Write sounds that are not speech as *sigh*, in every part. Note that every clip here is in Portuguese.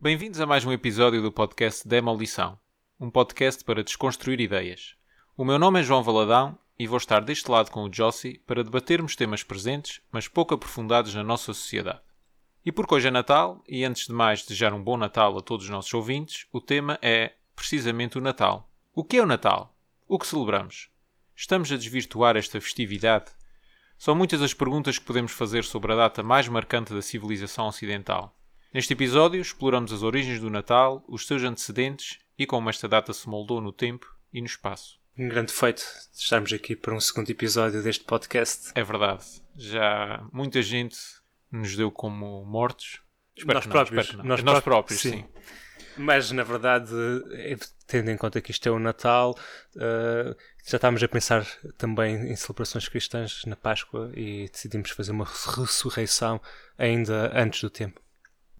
Bem-vindos a mais um episódio do podcast Demolição, um podcast para desconstruir ideias. O meu nome é João Valadão e vou estar deste lado com o Jossi para debatermos temas presentes, mas pouco aprofundados na nossa sociedade. E porque hoje é Natal, e antes de mais desejar um bom Natal a todos os nossos ouvintes, o tema é precisamente o Natal. O que é o Natal? O que celebramos? Estamos a desvirtuar esta festividade? São muitas as perguntas que podemos fazer sobre a data mais marcante da civilização ocidental. Neste episódio, exploramos as origens do Natal, os seus antecedentes e como esta data se moldou no tempo e no espaço. Um grande feito de estarmos aqui para um segundo episódio deste podcast. É verdade. Já muita gente nos deu como mortos. Espero nós, não, próprios, nós, nós, nós próprios. sim. sim. Mas na verdade, é, tendo em conta que isto é o Natal, uh, já estávamos a pensar também em celebrações cristãs na Páscoa e decidimos fazer uma ressurreição ainda antes do tempo.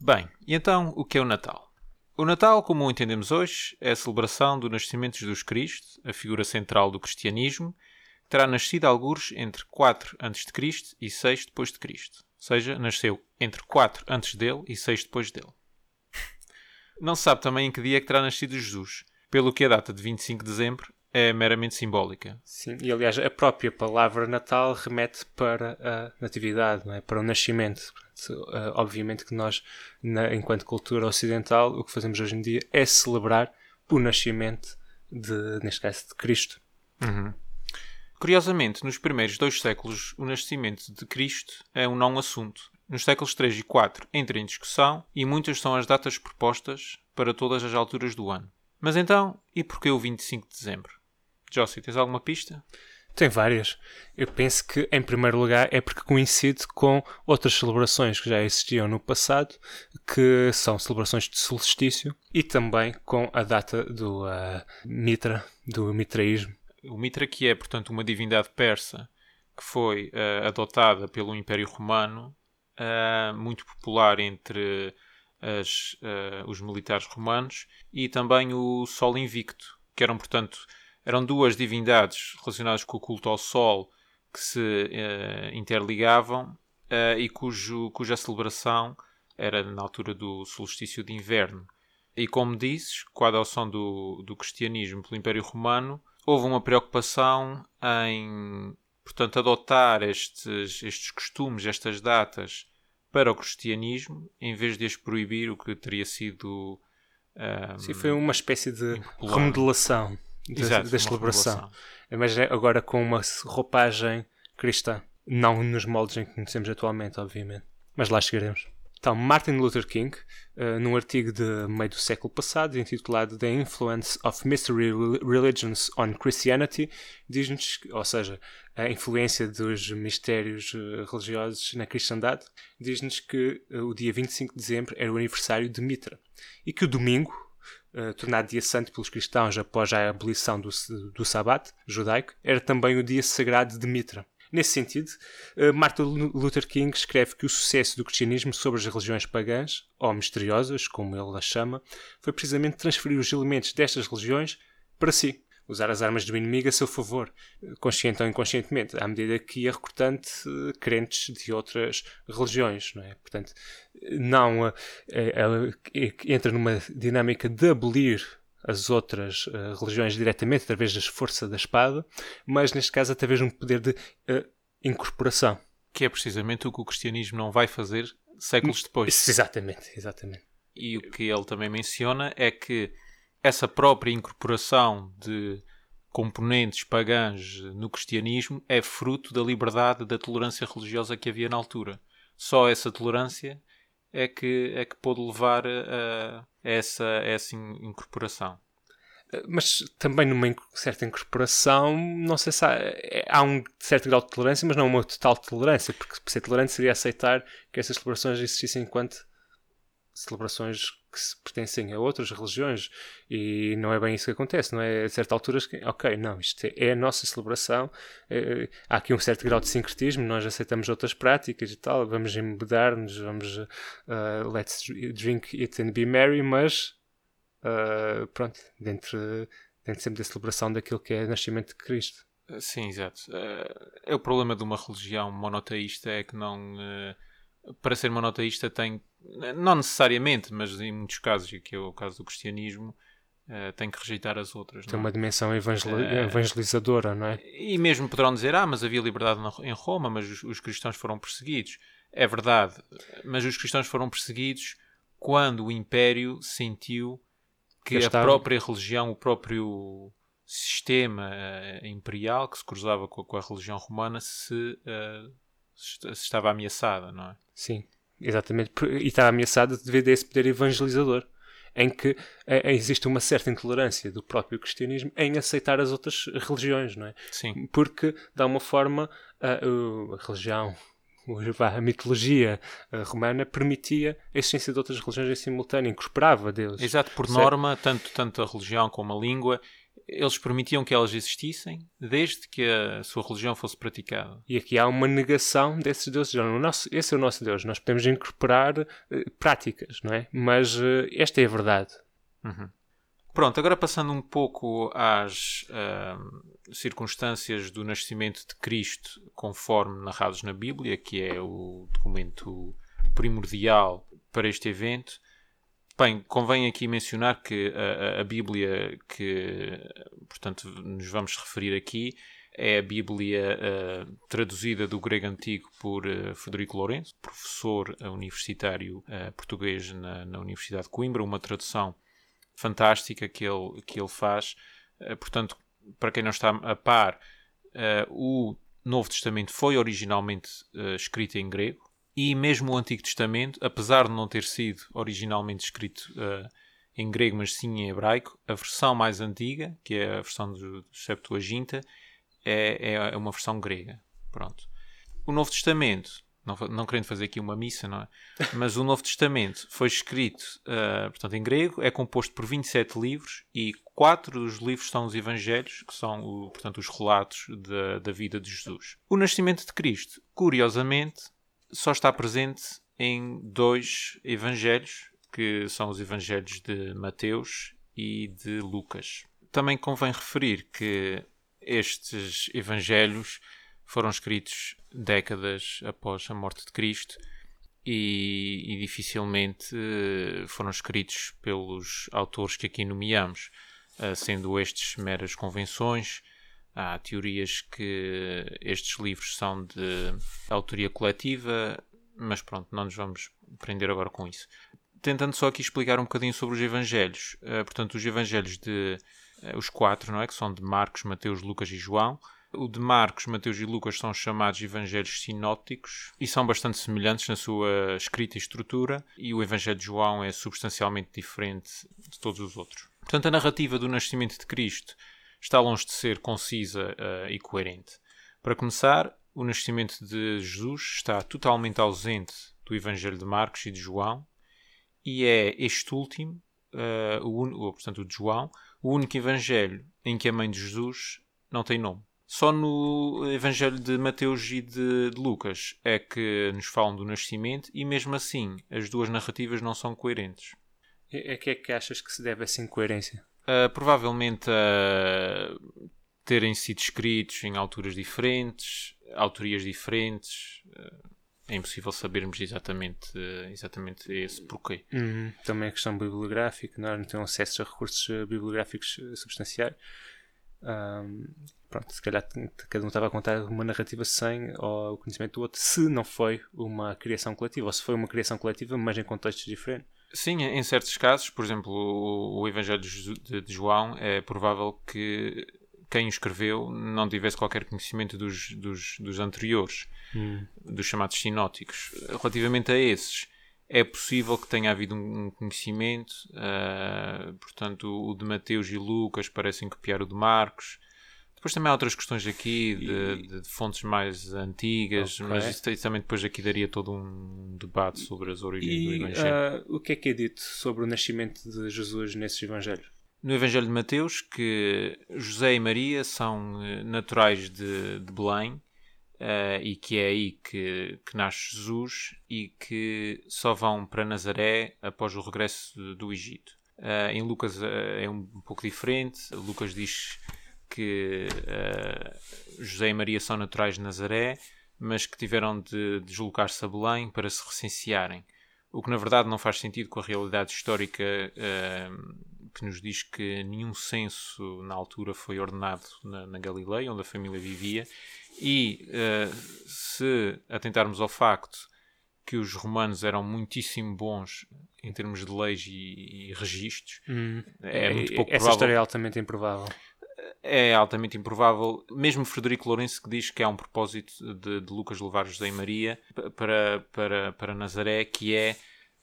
Bem, e então o que é o Natal? O Natal, como o entendemos hoje, é a celebração do nascimento de Jesus Cristo, a figura central do cristianismo, que terá nascido alguns entre 4 a.C. e 6 depois de Cristo. Ou seja, nasceu entre 4 antes dele e 6 depois dele. Não se sabe também em que dia é que terá nascido Jesus, pelo que a data de 25 de dezembro é meramente simbólica. Sim, e aliás a própria palavra Natal remete para a natividade, não é? para o nascimento. Uh, obviamente que nós, na, enquanto cultura ocidental, o que fazemos hoje em dia é celebrar o nascimento, de, neste caso, de Cristo. Uhum. Curiosamente, nos primeiros dois séculos, o nascimento de Cristo é um não assunto. Nos séculos 3 e 4 entra em discussão e muitas são as datas propostas para todas as alturas do ano. Mas então, e porquê o 25 de dezembro? Jossi, tens alguma pista? Tem várias. Eu penso que, em primeiro lugar, é porque coincide com outras celebrações que já existiam no passado, que são celebrações de solstício, e também com a data do uh, Mitra, do mitraísmo. O Mitra, que é, portanto, uma divindade persa que foi uh, adotada pelo Império Romano, uh, muito popular entre as, os militares romanos, e também o Sol Invicto, que eram, portanto, eram duas divindades relacionadas com o culto ao Sol que se uh, interligavam uh, e cujo, cuja celebração era na altura do solstício de inverno. E como dizes, com a adoção do, do cristianismo pelo Império Romano, houve uma preocupação em, portanto, adotar estes, estes costumes, estas datas para o cristianismo, em vez de as proibir, o que teria sido. Um, ehm, Sim, foi uma espécie de impopular. remodelação da, da celebração. Mas é agora com uma roupagem cristã. Não nos moldes em que conhecemos atualmente, obviamente. Mas lá chegaremos. Então, Martin Luther King, uh, num artigo de meio do século passado, intitulado The Influence of Mystery Religions on Christianity, diz-nos, ou seja, a influência dos mistérios uh, religiosos na cristandade, diz-nos que uh, o dia 25 de dezembro era o aniversário de Mitra e que o domingo, uh, tornado dia santo pelos cristãos após a abolição do, do judaico, era também o dia sagrado de Mitra. Nesse sentido, uh, Martin Luther King escreve que o sucesso do cristianismo sobre as religiões pagãs, ou misteriosas, como ele as chama, foi precisamente transferir os elementos destas religiões para si, usar as armas do inimigo a seu favor, consciente ou inconscientemente, à medida que ia recrutando uh, crentes de outras religiões, não é? Portanto, não uh, entra numa dinâmica de abolir as outras uh, religiões diretamente através da força da espada, mas neste caso através de um poder de incorporação. Que é precisamente o que o cristianismo não vai fazer séculos depois. Exatamente, exatamente. E o que ele também menciona é que essa própria incorporação de componentes pagãs no cristianismo é fruto da liberdade da tolerância religiosa que havia na altura. Só essa tolerância é que, é que pôde levar a, essa, essa incorporação. Mas também numa certa incorporação, não sei se há, é, há um certo grau de tolerância, mas não uma total tolerância, porque ser tolerante seria aceitar que essas celebrações existissem enquanto celebrações que pertencem a outras religiões e não é bem isso que acontece, não é? A certa altura, ok, não, isto é, é a nossa celebração, é, há aqui um certo grau de sincretismo, nós aceitamos outras práticas e tal, vamos embedar-nos, vamos uh, let's drink it and be merry, mas uh, pronto, dentro, dentro sempre da celebração daquilo que é o nascimento de Cristo. Sim, exato. É o problema de uma religião monoteísta é que não para ser monoteísta tem não necessariamente, mas em muitos casos, e que é o caso do cristianismo, uh, tem que rejeitar as outras. Tem uma dimensão evangel uh, evangelizadora, não é? E mesmo poderão dizer, ah, mas havia liberdade em Roma, mas os, os cristãos foram perseguidos. É verdade, mas os cristãos foram perseguidos quando o Império sentiu que a própria religião, o próprio sistema uh, imperial que se cruzava com, com, a religião romana se, se, estava ameaçada, não é? Sim, exatamente. E está ameaçada devido a esse poder evangelizador, em que é, existe uma certa intolerância do próprio cristianismo em aceitar as outras religiões, não é? Sim. Porque, de alguma forma, a, a religião a mitologia romana permitia a existência de outras religiões em simultâneo, incorporava Deus. Exato, por certo? norma, tanto, tanto a religião como a língua eles permitiam que elas existissem desde que a sua religião fosse praticada. E aqui há uma negação desses deuses. O nosso, esse é o nosso Deus. Nós podemos incorporar uh, práticas, não é? Mas uh, esta é a verdade. Uhum. Pronto, agora passando um pouco às uh, circunstâncias do nascimento de Cristo, conforme narrados na Bíblia, que é o documento primordial para este evento. Bem, convém aqui mencionar que a, a, Bíblia que, portanto, nos vamos referir aqui é a Bíblia uh, traduzida do grego antigo por uh, Federico Lourenço, professor universitário uh, português na, na, Universidade de Coimbra, uma tradução fantástica que ele, que ele faz. portanto, para quem não está a par, o Novo Testamento foi originalmente escrito em grego, e mesmo o Antigo Testamento, apesar de não ter sido originalmente escrito uh, em grego, mas sim em hebraico, a versão mais antiga, que é a versão do, Septuaginta, é, é uma versão grega. Pronto. O Novo Testamento, não, não querendo fazer aqui uma missa, não é? Mas o Novo Testamento foi escrito, uh, portanto, em grego, é composto por 27 livros e quatro dos livros são os Evangelhos, que são, o, portanto, os relatos da vida de Jesus. O nascimento de Cristo, curiosamente, só está presente em dois evangelhos, que são os evangelhos de Mateus e de Lucas. Também convém referir que estes evangelhos foram escritos décadas após a morte de Cristo e, e, dificilmente eh, foram escritos pelos autores que aqui nomeamos, eh, sendo estes meras convenções Há teorias que estes livros são de autoria coletiva, mas pronto, não nos vamos prender agora com isso. Tentando só aqui explicar um bocadinho sobre os Evangelhos. Uh, portanto, os Evangelhos de. Uh, os quatro, não é? Que são de Marcos, Mateus, Lucas e João. O de Marcos, Mateus e Lucas são chamados Evangelhos sinópticos e são bastante semelhantes na sua escrita e estrutura, e o Evangelho de João é substancialmente diferente de todos os outros. Portanto, a narrativa do nascimento de Cristo está longe de ser concisa uh, e coerente. Para começar, o nascimento de Jesus está totalmente ausente do Evangelho de Marcos e de João, e é este último, uh, o, portanto, o de João, o único Evangelho em que a mãe de Jesus não tem nome. Só no Evangelho de Mateus e de, de, Lucas é que nos falam do nascimento, e mesmo assim as duas narrativas não são coerentes. A que é que achas que se deve essa incoerência? Uh, provavelmente terem sido escritos em alturas diferentes, autorias diferentes. Uh, é impossível sabermos exatamente, exatamente esse porquê. Uhum. Também a questão bibliográfica, não, é? não tem acesso a recursos bibliográficos substanciais. Um, pronto, se calhar cada um estava a contar uma narrativa sem o conhecimento do outro, se não foi uma criação coletiva, ou se foi uma criação coletiva, mas em contextos diferentes. Sim, em certos casos, por exemplo, o, o Evangelho de, de João, é provável que quem o escreveu não tivesse qualquer conhecimento dos, dos, dos anteriores, hum. dos chamados sinóticos. Relativamente a esses, é possível que tenha havido um conhecimento, uh, portanto, o de Mateus e Lucas parecem copiar o de Marcos, depois também há outras questões aqui de, de, de fontes mais antigas, okay. mas isso, isso, também depois aqui daria todo um debate sobre as origens e, do Evangelho. Uh, o que é que é dito sobre o nascimento de Jesus nesses Evangelhos? No Evangelho de Mateus, que José e Maria são eh, naturais de, de Belém uh, e que é aí que, que nasce Jesus e que só vão para Nazaré após o regresso do Egito. Uh, em Lucas é um, um pouco diferente. Lucas diz que uh, José e Maria são naturais de Nazaré, mas que tiveram de deslocar-se a Belém para se recensearem. o que na verdade não faz sentido com a realidade histórica uh, que nos diz que nenhum censo na altura foi ordenado na, na Galileia, onde a família vivia, e uh, se atentarmos ao facto que os romanos eram muitíssimo bons em termos de leis e, e registros, hum, é, é, muito pouco Essa provável. história é altamente improvável é altamente improvável. Mesmo Frederico Lourenço que diz que há um propósito de, de Lucas levar José e Maria para, para, para Nazaré, que é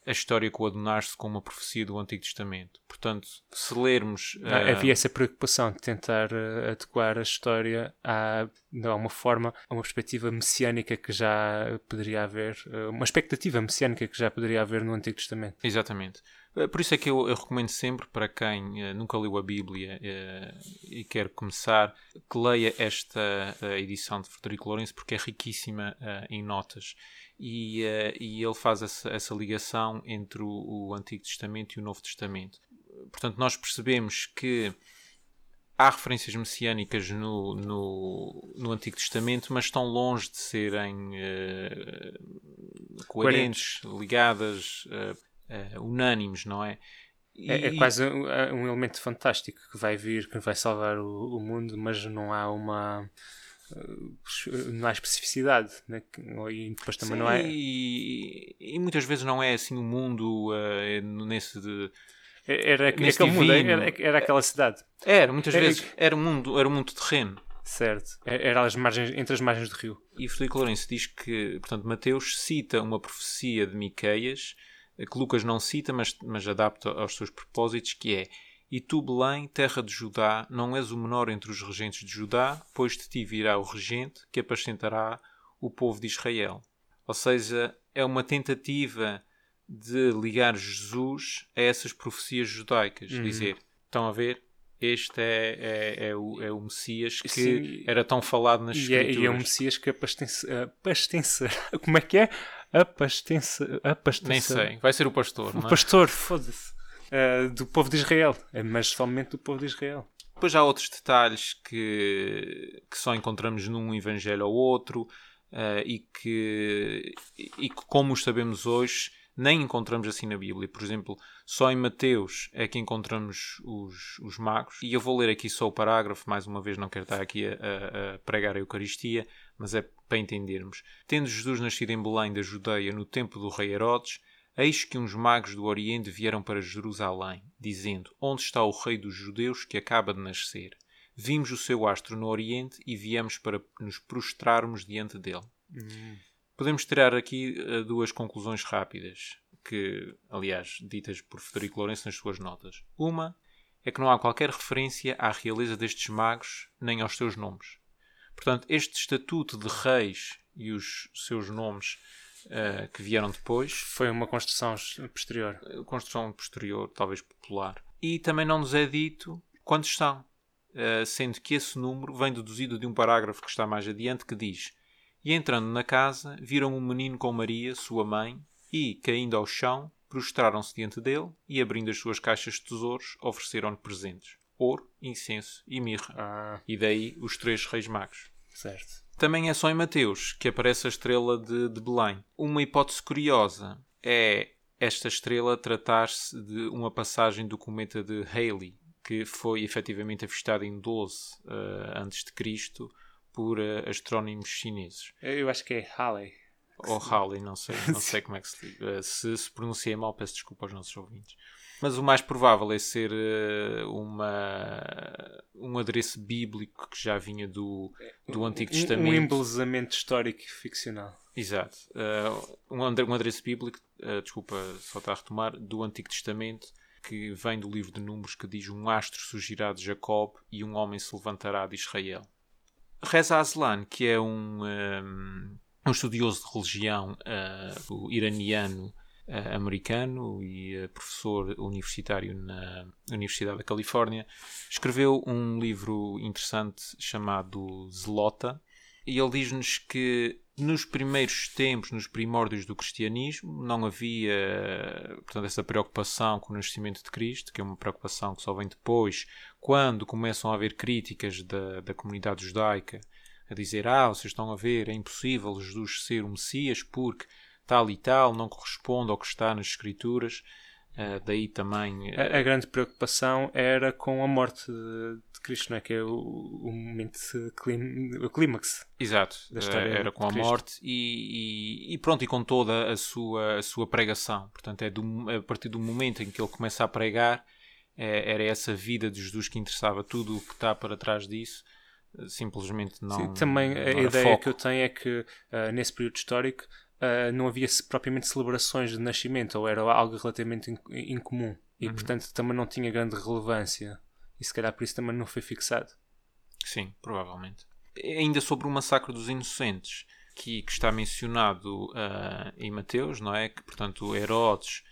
a história coadunar-se com uma profecia do Antigo Testamento. Portanto, se lermos. Uh... Havia essa preocupação de tentar uh, adequar a história a, de alguma forma, a uma perspectiva messiânica que já poderia haver, uh, uma expectativa messiânica que já poderia haver no Antigo Testamento. Exatamente. Eh, por isso é que eu, eu recomendo sempre para quem uh, nunca leu a Bíblia uh, e quer começar que leia esta uh, edição de Frederico Lourenço porque é riquíssima em notas e, e ele faz essa, essa ligação entre o, o, Antigo Testamento e o Novo Testamento. Portanto, nós percebemos que há referências messiânicas no, no, no Antigo Testamento, mas estão longe de serem coerentes, ligadas uh, unânimes, não é? E... É, é, quase um, é um, elemento fantástico que vai vir, que vai salvar o, o mundo, mas não há uma eh, não há especificidade né? e depois também Sim, não é e, e, muitas vezes não é assim o mundo uh, nesse de era, nesse aquele mundo, era, era, aquela cidade. Era muitas era, vezes era o mundo era o mundo terreno. Certo. Era as margens entre as margens do rio. E Frederico Lourenço diz que portanto Mateus cita uma profecia de Miqueias que Lucas não cita, mas, mas adapta aos seus propósitos, que é E tu, Belém, terra de Judá, não és o menor entre os regentes de Judá, pois de ti virá o regente que apacentará o povo de Israel. Ou seja, é uma tentativa de ligar Jesus a essas profecias judaicas. Uhum. Dizer, estão a ver? Este é, é, é, o, é o Messias que Sim. era tão falado nas e É, e é o Messias que apacentará. *laughs* Como é que é? Apastença, apastença. Nem sei, vai ser o pastor. O é? pastor, foda-se. Uh, do povo de Israel, é mas somente do povo de Israel. Depois há outros detalhes que, que só encontramos num evangelho ou outro uh, e, que, e que, como os sabemos hoje, nem encontramos assim na Bíblia. Por exemplo, só em Mateus é que encontramos os, os magos. E eu vou ler aqui só o parágrafo, mais uma vez, não quero estar aqui a, a, a pregar a Eucaristia, mas é para entendermos. Tendo Jesus nascido em Belém da Judeia no tempo do rei Herodes, eis que uns magos do Oriente vieram para Jerusalém, dizendo: Onde está o rei dos judeus que acaba de nascer? Vimos o seu astro no Oriente e viemos para nos prostrarmos diante dele. Hum. Podemos tirar aqui uh, duas conclusões rápidas, que, aliás, ditas por Federico Lourenço nas suas notas. Uma é que não há qualquer referência à realeza destes magos nem aos seus nomes. Portanto, este estatuto de reis e os seus nomes uh, que vieram depois. Foi uma construção posterior. Construção posterior, talvez popular. E também não nos é dito quantos são. Uh, sendo que esse número vem deduzido de um parágrafo que está mais adiante que diz: E entrando na casa, viram um menino com Maria, sua mãe, e, caindo ao chão, prostraram-se diante dele e, abrindo as suas caixas de tesouros, ofereceram-lhe presentes ouro, incenso e mirra. Ah. E daí os três reis magos. Certo. Também é só em Mateus que aparece a estrela de, de Belém. Uma hipótese curiosa é esta estrela tratar-se de uma passagem do cometa de Halley, que foi efetivamente avistada em 12 uh, a.C. por uh, astrónomos chineses. Eu acho que é Halley. Ou Halley, não sei, não *laughs* sei como é que se, uh, se se pronunciei mal, peço desculpa aos nossos ouvintes. Mas o mais provável é ser uh, uma, um adereço bíblico que já vinha do, do Antigo Testamento. Um embelezamento histórico e ficcional. Exato. Um, um adereço bíblico, desculpa, só está a retomar, do Antigo Testamento, que vem do livro de Números, que diz: Um astro surgirá de Jacob e um homem se levantará de Israel. Reza Aslan, que é um, um, um estudioso de religião uh, iraniano uh, americano e uh, professor universitário na Universidade da Califórnia, escreveu um livro interessante chamado Zelota. E ele diz-nos que nos primeiros tempos, nos primórdios do cristianismo, não havia portanto, essa preocupação com o nascimento de Cristo, que é uma preocupação que só vem depois, quando começam a haver críticas da, da comunidade judaica a dizer: Ah, vocês estão a ver, é impossível Jesus ser o Messias porque tal e tal, não corresponde ao que está nas Escrituras. Uh, daí também. Uh... A, a, grande preocupação era com a morte de, de Cristo, não é? Que é o, o momento, clim, o clímax. Exato, da história era com a morte e, e, e, pronto, e com toda a sua, a sua pregação. Portanto, é do, a partir do momento em que ele começa a pregar, é, era essa vida de Jesus que interessava. Tudo o que está para trás disso simplesmente não. Sim, também a ideia foco. que eu tenho é que uh, nesse período histórico uh, não havia propriamente celebrações de nascimento ou era algo relativamente incomum e uhum. portanto também não tinha grande relevância e se calhar por isso também não foi fixado. Sim, provavelmente. Ainda sobre o massacre dos inocentes que, que está mencionado uh, em Mateus, não é? Que portanto Herodes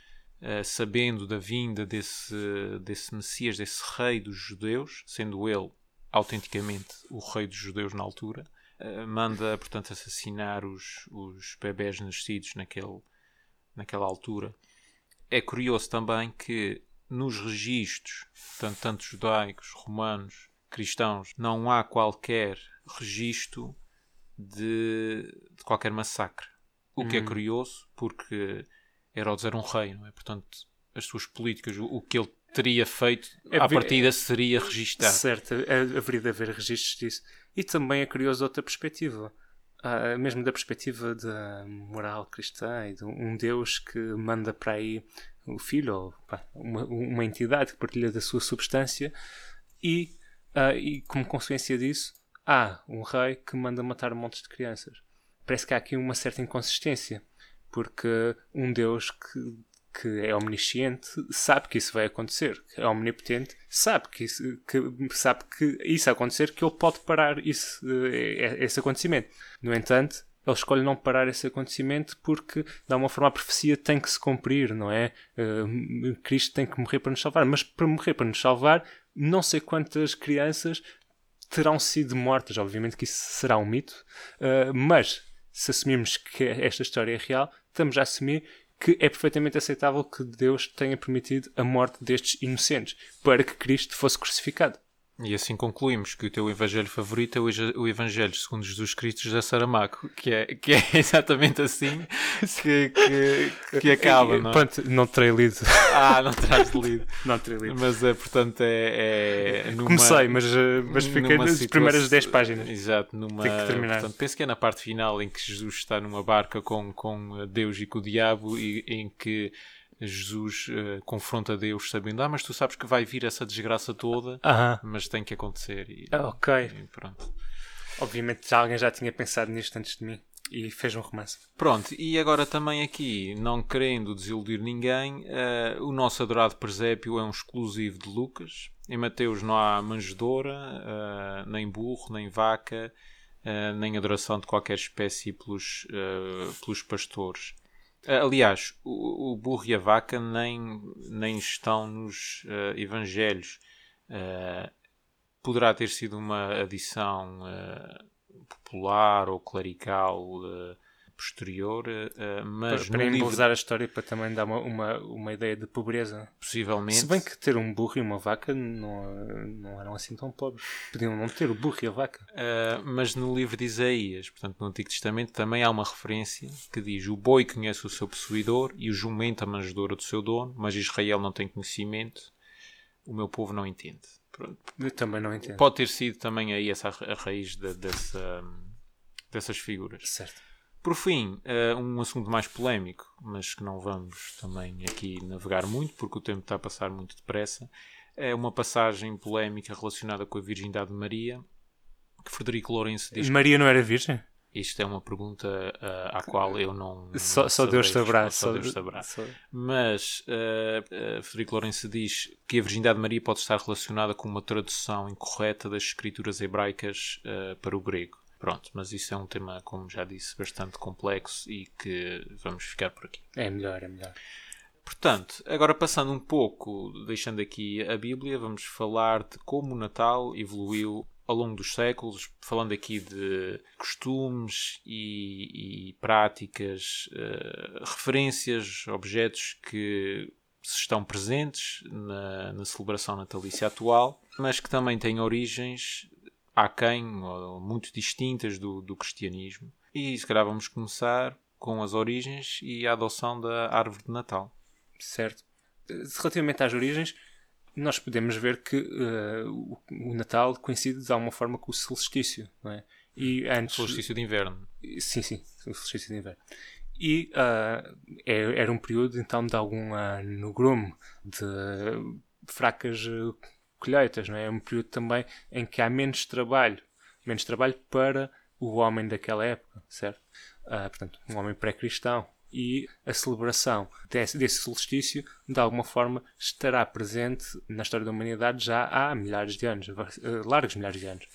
sabendo da vinda desse, desse Messias, desse rei dos judeus, sendo ele autenticamente o rei dos judeus na altura, uh, manda, portanto, assassinar os, os bebés nascidos naquele, naquela altura. É curioso também que nos registros, portanto, tanto judaicos, romanos, cristãos, não há qualquer registro de, de qualquer massacre. O que é hum. curioso, porque Herodes era um rei, não é? Portanto, as suas políticas, o, o que ele teria feito é, à partida seria registado. Certo, é, haveria de haver registros disso. E também é curioso outra perspectiva. Ah, mesmo da perspectiva da moral cristã e de um Deus que manda para aí o filho ou pá, uma, uma, entidade que partilha da sua substância e, ah, e como consequência disso há um rei que manda matar montes de crianças. Parece que há aqui uma certa inconsistência porque um Deus que que é omnisciente sabe que isso vai acontecer, que é omnipotente sabe que isso, que, sabe que isso acontecer, que ele pode parar isso, eh, esse acontecimento. No entanto, ele escolhe não parar esse acontecimento porque, de alguma forma, a profecia tem que se cumprir, não é? Uh, Cristo tem que morrer para nos salvar, mas para morrer para nos salvar, não sei quantas crianças terão sido mortas. Obviamente que isso será um mito, uh, mas se assumirmos que esta história é real, estamos a assumir que é perfeitamente aceitável que Deus tenha permitido a morte destes inocentes para que Cristo fosse crucificado. E assim concluímos que o teu evangelho favorito é o Evangelho segundo Jesus Cristo José Saramago, que é, que é *laughs* exatamente assim que, que, que acaba, não é? Pronto, não terei lido. Ah, não terás lido. *laughs* não terei lido. Mas, é, portanto, é... é numa, Comecei, mas, eh, mas fiquei nas situação, primeiras 10 páginas. Exato, numa... Tenho que terminar. Portanto, penso que é na parte final em que Jesus está numa barca com, com Deus e com o diabo e em que Jesus uh, confronta Deus sabendo, ah, mas tu sabes que vai vir essa desgraça toda, uh -huh. mas tem que acontecer. E, ah, ok. E pronto. Obviamente alguém já tinha pensado nisto antes de mim e fez um romance. Pronto, e agora também aqui, não querendo desiludir ninguém, uh, o nosso adorado presépio é um exclusivo de Lucas. Em Mateus não há manjedora, uh, nem burro, nem vaca, nem adoração de qualquer espécie pelos, pelos pastores. Aliás, o, o, burro e a vaca nem, nem estão nos uh, evangelhos. Uh, poderá ter sido uma adição uh, popular ou clerical posterior, uh, mas para, para livro... a história para também dar uma, uma, uma ideia de pobreza. Possivelmente. Se bem que ter um burro e uma vaca não, não eram assim tão pobres. Podiam não ter o burro e a vaca. Uh, mas no livro de Isaías, portanto no Antigo Testamento, também há uma referência que diz o boi conhece o seu possuidor e o jumento a manjedoura do seu dono, mas Israel não tem conhecimento, o meu povo não entende. Pronto. Eu também não entendo. Pode ter sido também aí essa a raiz de, dessa, dessas figuras. Certo. Por fim, uh, um assunto mais polémico, mas que não vamos também aqui navegar muito, porque o tempo está a passar muito depressa. É uma passagem polémica relacionada com a virgindade de Maria, que Frederico Lourenço diz. Maria não era virgem? Isto é uma pergunta uh, à qual eu não. só, só Deus saberá. Só, Deus saberá. Só... Mas uh, uh, Frederico Lourenço diz que a virgindade de Maria pode estar relacionada com uma tradução incorreta das escrituras hebraicas para o grego. Pronto, mas isso é um tema, como já disse, bastante complexo e que vamos ficar por aqui. É melhor, é melhor. Portanto, agora passando um pouco, deixando aqui a Bíblia, vamos falar de como o Natal evoluiu ao longo dos séculos, falando aqui de costumes e, e práticas, uh, referências, objetos que estão presentes na, na celebração natalícia atual, mas que também têm origens aquém, ou muito distintas do, do cristianismo. E se calhar vamos começar com as origens e a adoção da árvore de Natal. Certo. Relativamente às origens, nós podemos ver que uh, o Natal coincide de alguma forma com o solstício, não é? E antes... Solstício de inverno. Sim, sim, o solstício de inverno. E uh, era um período então de algum uh, negrume, de fracas colheitas, não é? É um período também em que há menos trabalho, menos trabalho para o homem daquela época, certo? Uh, portanto, um homem pré-cristão. E a celebração desse, desse solstício, de alguma forma, estará presente na história da humanidade já há milhares de anos, uh, largos milhares de anos.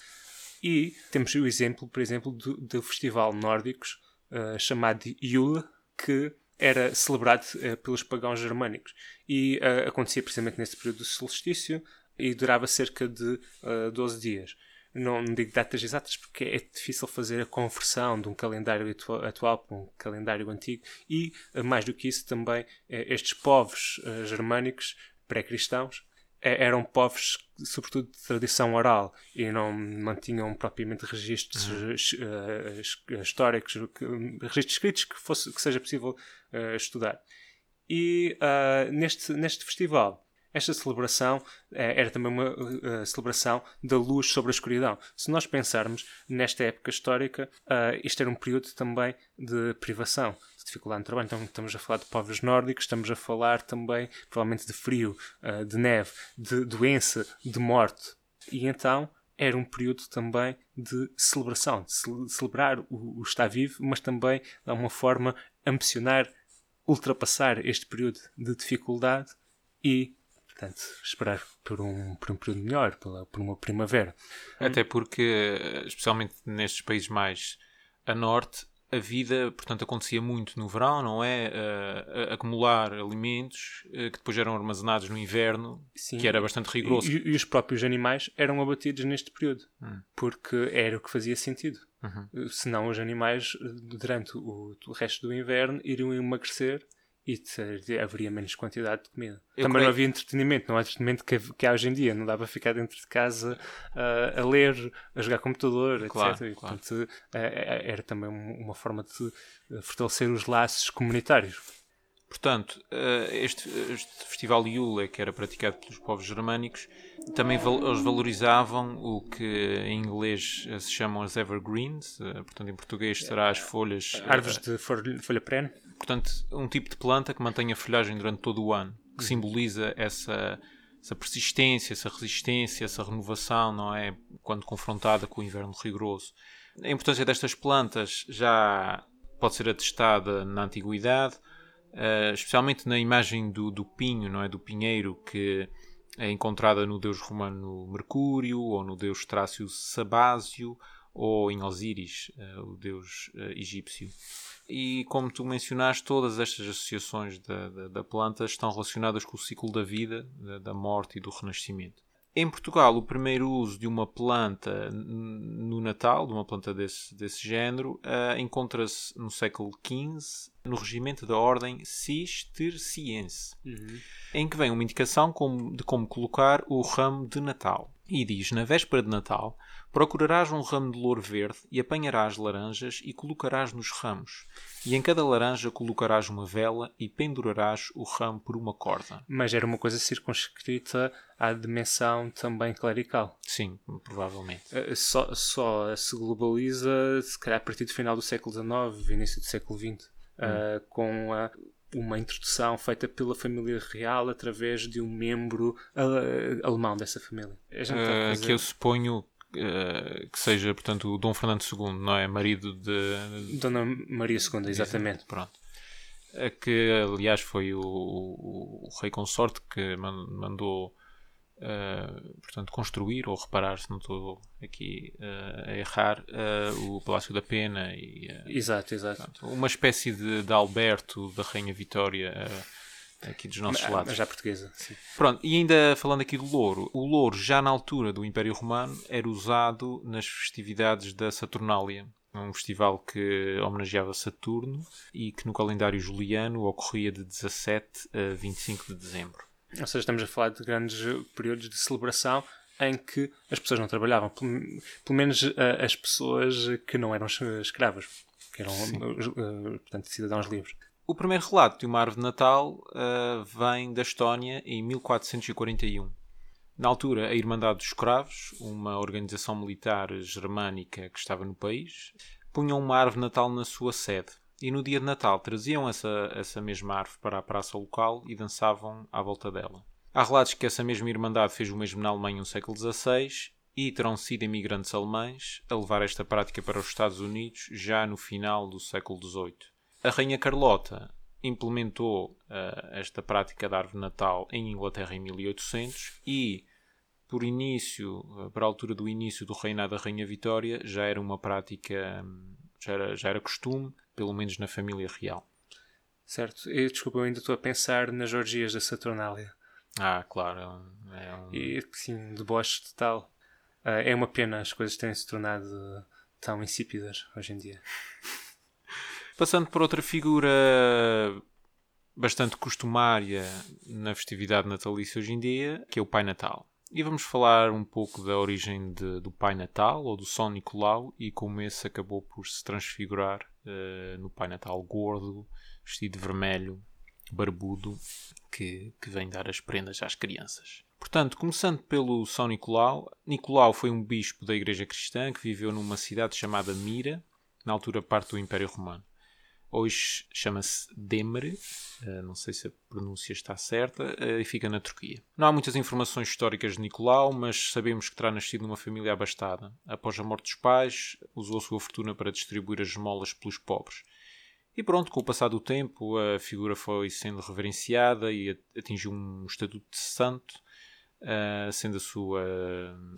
E temos o exemplo, por exemplo, do, do festival nórdicos uh, chamado Yule, que era celebrado uh, pelos pagãos germânicos. E uh, acontecia precisamente nesse período do solstício e durava cerca de uh, 12 dias. Não, não, digo datas exatas porque é difícil fazer a conversão de um calendário atual, atual para um calendário antigo e, mais do que isso, também estes povos germânicos pré-cristãos eram povos, sobretudo de tradição oral, e não mantinham propriamente registros uhum. uh, históricos, registros escritos que, fosse, que seja possível uh, estudar. E uh, neste, neste festival, esta celebração era também uma celebração da luz sobre a escuridão. Se nós pensarmos nesta época histórica, isto era um período também de privação dificuldade no trabalho. Então estamos a falar de povos nórdicos, estamos a falar também provavelmente de frio, de neve, de doença, de morte. E então era um período também de celebração, de celebrar o, o estar vivo, mas também de alguma forma ambicionar ultrapassar este período de dificuldade e portanto, esperar por um, por um período melhor, por, por uma primavera. Até porque, especialmente nestes países mais a norte, a vida, portanto, acontecia muito no verão, não é? Uh, acumular alimentos uh, que depois eram armazenados no inverno, Sim. que era bastante rigoroso. E, e, os próprios animais eram abatidos neste período, hum. porque era o que fazia sentido. Uhum. Senão os animais, durante o, o resto do inverno, iriam emagrecer e haveria menos quantidade de comida. Eu Também creio... não havia entretenimento, não há entretenimento que, que há hoje em dia. Não dá para ficar dentro de casa uh, a ler, a jogar computador, claro, etc. E, claro. portanto, uh, era também uma forma de fortalecer os laços comunitários. Portanto, este, este festival Yule, que era praticado pelos povos germânicos, também eles valorizavam o que em inglês se chamam as evergreens, portanto em português será as folhas... Árvores de folha, folha perene portanto, um tipo de planta que mantém a folhagem durante todo o ano, que uhum. simboliza essa, essa persistência, essa resistência, essa renovação, não é? Quando confrontada com o inverno rigoroso. A importância destas plantas já pode ser atestada na antiguidade, uh, especialmente na imagem do, do pinho, não é? Do pinheiro que é encontrada no deus romano Mercúrio ou no deus Trácio Sabásio ou em Osíris, uh, o deus uh, egípcio. E como tu mencionaste, todas estas associações da, da, da planta estão relacionadas com o ciclo da vida, da, da, morte e do renascimento. Em Portugal, o primeiro uso de uma planta no Natal, de uma planta desse, desse género, uh, encontra-se no século XV, no regimento da Ordem Cisterciense, uhum. em que vem uma indicação como, de como colocar o ramo de Natal. E diz: Na véspera de Natal, Procurarás um ramo de louro verde e apanharás laranjas e colocarás nos ramos. E em cada laranja colocarás uma vela e pendurarás o ramo por uma corda. Mas era uma coisa circunscrita à dimensão também clerical. Sim, provavelmente. Eh, só, só se globaliza, se calhar, a partir do final do século XIX, início do século XX, hum. uh, com a uma introdução feita pela família real através de um membro alemão dessa família. Uh, que eu suponho Uh, que seja, portanto, o Dom Fernando II, não é? Marido de. Dona Maria II, exatamente. Pronto. Uh, que, aliás, foi o, o, o rei consorte que mandou, uh, portanto, construir ou reparar, se não estou aqui a errar, o Palácio da Pena. E, exato, exato. Portanto, uma espécie de, de Alberto da Rainha Vitória aqui dos nossos mas, lados. Mas já portuguesa, sim. Pronto, e ainda falando aqui do louro, o louro já na altura do Império Romano era usado nas festividades da Saturnália, um festival que homenageava Saturno e que no calendário juliano ocorria de 17 a 25 de dezembro. Ou seja, estamos a falar de grandes períodos de celebração em que as pessoas não trabalhavam, pelo, pelo menos uh, as pessoas que não eram escravas que eram uh, portanto, cidadãos livres. O primeiro relato de uma árvore de Natal uh, vem da Estónia em 1441. Na altura, a Irmandade dos Escravos, uma organização militar germânica que estava no país, punham uma árvore de Natal na sua sede. E no dia de Natal traziam essa, essa mesma árvore para a praça local e dançavam à volta dela. Há relatos que essa mesma Irmandade fez o mesmo na Alemanha no século XVI e terão sido imigrantes alemães a levar esta prática para os Estados Unidos já no final do século XVIII. A Rainha Carlota implementou uh, esta prática da árvore natal em Inglaterra em 1800 e por início, eh, para a altura do início do reinado da Rainha Vitória, já era uma prática, hum, já era, já era costume, pelo menos na família real. Certo. E, desculpa, eu ainda estou a pensar nas orgias da Saturnália. Ah, claro. É um... É e, sim, deboche total. Uh, é uma pena as coisas terem se tornado tão insípidas hoje em dia. *laughs* Passando por outra figura bastante costumária na festividade natalícia hoje em dia, que é o Pai Natal. E vamos falar um pouco da origem de, do Pai Natal ou do São Nicolau e como esse acabou por se transfigurar uh, no Pai Natal gordo, vestido de vermelho, barbudo, que, que vem dar as prendas às crianças. Portanto, começando pelo São Nicolau, Nicolau foi um bispo da Igreja Cristã que viveu numa cidade chamada Mira, na altura parte do Império Romano. Hoje chama-se Demre, uh, não sei se a pronúncia está certa, uh, e fica na Turquia. Não há muitas informações históricas de Nicolau, mas sabemos que terá nascido numa família abastada. Após a morte dos pais, usou a sua fortuna para distribuir as esmolas pelos pobres. E pronto, com o passar do tempo, a figura foi sendo reverenciada e atingiu um estatuto de santo, uh, sendo a sua,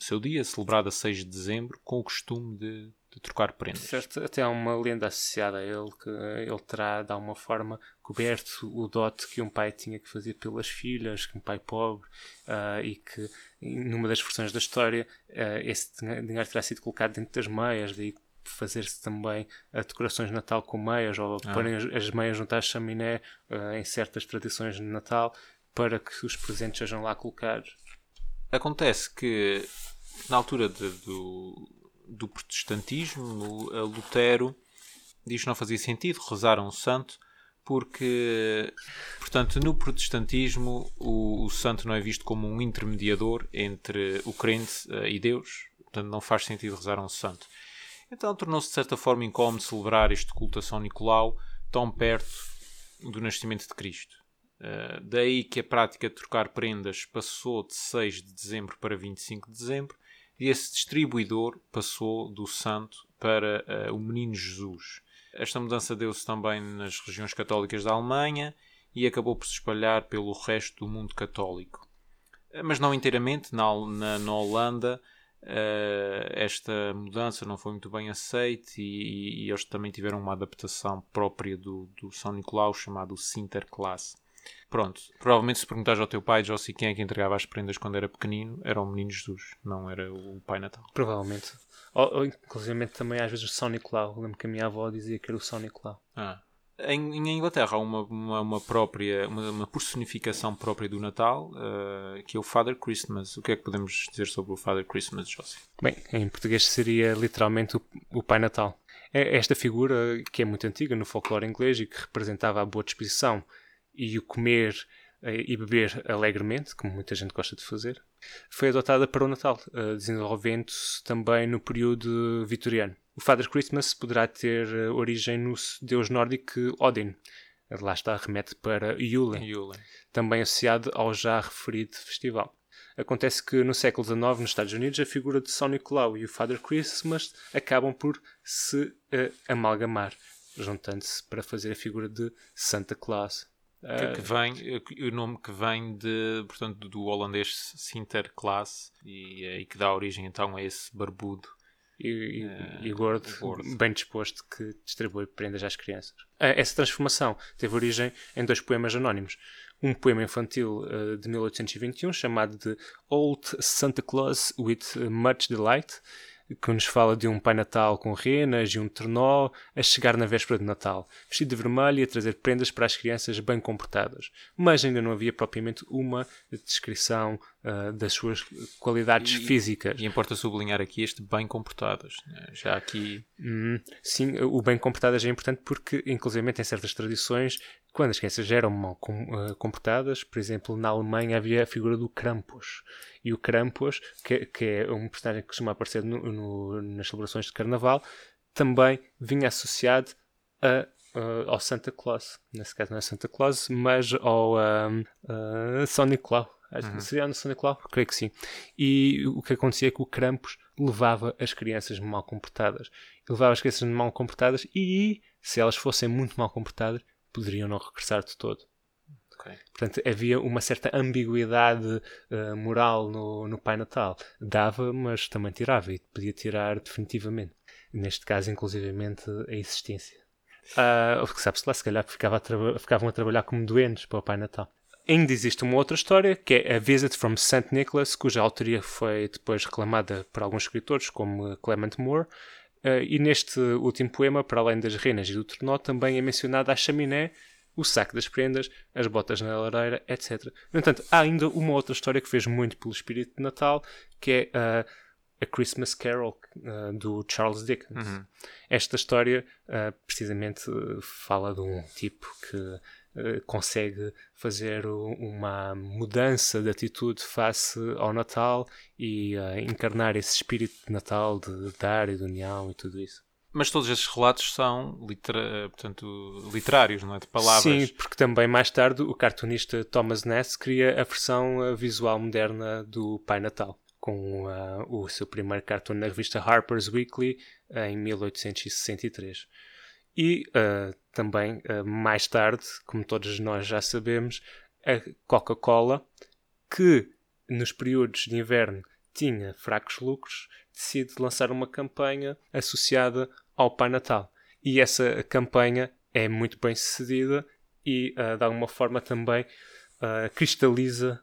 seu dia celebrado a 6 de dezembro, com o costume de de trocar prendas. Certo, até há uma lenda associada a ele que ele terá de alguma forma coberto o dote que um pai tinha que fazer pelas filhas, que um pai pobre, uh, e que numa das versões da história uh, esse dinheiro terá sido colocado dentro das meias, daí fazer-se também uh, decorações de Natal com meias ou ah. porem as, as, meias junto à chaminé em certas tradições de Natal para que os presentes sejam lá colocados. Acontece que na altura de, do, do protestantismo, Lutero diz que não fazia sentido rezar a um santo porque, portanto, no protestantismo o, o, santo não é visto como um intermediador entre o crente uh, e Deus, portanto não faz sentido rezar a um santo. Então tornou-se de certa forma incómodo celebrar este culto a São Nicolau tão perto do nascimento de Cristo. Uh, daí que a prática de trocar prendas passou de 6 de dezembro para 25 de dezembro esse distribuidor passou do santo para uh, o menino Jesus. Esta mudança deu-se também nas regiões católicas da Alemanha e acabou por se espalhar pelo resto do mundo católico. Eh, mas não inteiramente, na, na, na Holanda uh, esta mudança não foi muito bem aceita e, e, eles também tiveram uma adaptação própria do, do São Nicolau chamado Sinterklaas. Pronto, provavelmente se perguntares ao teu pai, Jossi, quem é que entregava as prendas quando era pequenino, era o menino Jesus, não era o Pai Natal. Provavelmente. Ou, ou inclusive também às vezes o São Nicolau. lembro que a minha avó dizia que era o São Nicolau. Ah. Em, em Inglaterra há uma, uma, uma própria, uma, uma, personificação própria do Natal, uh, que é o Father Christmas. O que é que podemos dizer sobre o Father Christmas, Jossi? Bem, em português seria literalmente o, o Pai Natal. É esta figura que é muito antiga no folclore inglês e que representava a boa disposição e o comer eh, e beber alegremente, como muita gente gosta de fazer, foi adotada para o Natal, eh, desenvolvendo-se também no período vitoriano. O Father Christmas poderá ter eh, origem no deus nórdico Odin. Lá está, remete para Yule, Yule, também associado ao já referido festival. Acontece que no século XIX, nos Estados Unidos, a figura de São Nicolau e o Father Christmas acabam por se uh, amalgamar, juntando-se para fazer a figura de Santa Claus. Que, que, vem, o nome que vem de, portanto, do holandês Sinterklaas e, e que dá origem então a esse barbudo e, uh, e gordo, gordo, bem disposto, que distribui prendas às crianças. Essa transformação teve origem em dois poemas anónimos. Um poema infantil uh, de 1821 chamado de Old Santa Claus with Much Delight, que nos fala de um Pai Natal com renas e um trenó a chegar na véspera de Natal, vestido de vermelho e a trazer prendas para as crianças bem comportadas. Mas ainda não havia propriamente uma descrição uh, das suas qualidades e, físicas. E importa sublinhar aqui este bem comportadas. Né? Já aqui. Hum, sim, o bem comportadas é importante porque, inclusive, em certas tradições, quando as crianças eram mal ah, comportadas, por exemplo, na Alemanha havia a figura do Krampus. E o Krampus, que, que é um personagem que costuma aparecer no, no, nas celebrações de Carnaval, também vinha associado a uh, ao Santa Claus. Nesse caso não é Santa Claus, mas ao um, uh, São Nicolau. Uhum. que seria no São Nicolau? Creio que sim. E o que acontecia é que o Krampus levava as crianças mal comportadas. levava as crianças mal comportadas e, se elas fossem muito mal comportadas, poderiam não regressar de todo. Okay. Portanto, havia uma certa ambiguidade uh, moral no, no Pai Natal. Dava, mas também tirava, e podia tirar definitivamente. Neste caso, inclusivamente, a existência. Uh, Sabe-se lá, se calhar ficava a ficavam a trabalhar como doentes para o Pai Natal. Ainda existe uma outra história, que é A Visit from St. Nicholas, cuja autoria foi depois reclamada por alguns escritores, como Clement Moore. Uh, e neste último poema, para além das renas e do trenó, também é mencionada a chaminé, o saco das prendas, as botas na lareira, etc. No entanto, há ainda uma outra história que fez muito pelo espírito de Natal, que é uh, a Christmas Carol uh, do Charles Dickens. Uhum. Esta história uh, precisamente fala de um tipo que consegue fazer uma mudança de atitude face ao Natal e encarnar esse espírito de Natal de dar e de união e tudo isso. Mas todos esses relatos são litera portanto, literários, não é? De palavras. Sim, porque também mais tarde o cartunista Thomas Ness cria a versão visual moderna do Pai Natal com uh, o seu primeiro cartoon na revista Harper's Weekly em 1863. E uh, também, uh, mais tarde, como todos nós já sabemos, a Coca-Cola, que nos períodos de inverno tinha fracos lucros, decide lançar uma campanha associada ao Pai Natal. E essa campanha é muito bem sucedida e, de alguma forma, também cristaliza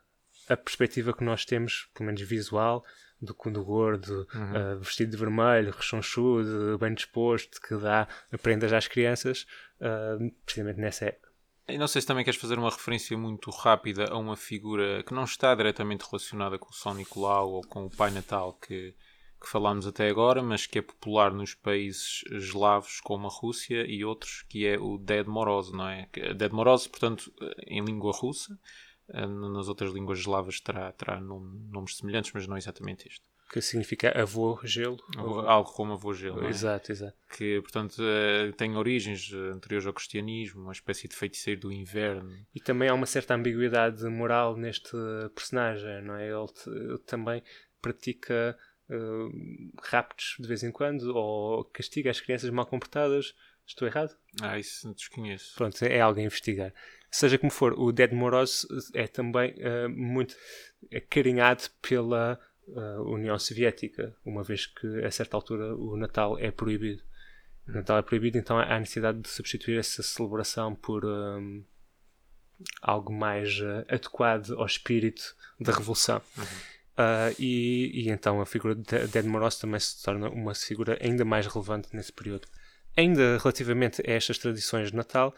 a perspectiva que nós temos, pelo menos visual, do Cundo Gordo, uhum. uh, vestido de vermelho, rechonchudo, bem disposto, que dá prendas às crianças, uh, precisamente nessa época. E não sei se também queres fazer uma referência muito rápida a uma figura que não está diretamente relacionada com o São Nicolau ou com o Pai Natal que, que falámos até agora, mas que é popular nos países eslavos como a Rússia e outros, que é o Dead Moroz, não é? Dead Moroz, portanto, em língua russa, nas outras línguas eslavas terá, terá nomes semelhantes, mas não exatamente este. Que significa avô gelo? Algo como avô gelo. É? Exato, exato. Que, portanto, eh, tem origens anteriores ao cristianismo, uma espécie de feiticeiro do inverno. E também há uma certa ambiguidade moral neste personagem, não é? Ele, ele também pratica uh, raptos de vez em quando ou castiga as crianças mal comportadas. Estou errado? Ah, isso desconheço. Pronto, é algo a investigar. Seja como for, o Dead Moroz é também uh, muito acarinhado pela uh, União Soviética, uma vez que a certa altura o Natal é proibido. O Natal é proibido, então há necessidade de substituir essa celebração por um, algo mais uh, adequado ao espírito da Revolução. Uhum. Uh, e, e, então a figura de Dead Moroz também se torna uma figura ainda mais relevante nesse período. Ainda relativamente a estas tradições de Natal,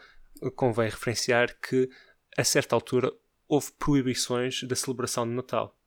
convém referenciar que, a certa altura, houve proibições da celebração de Natal.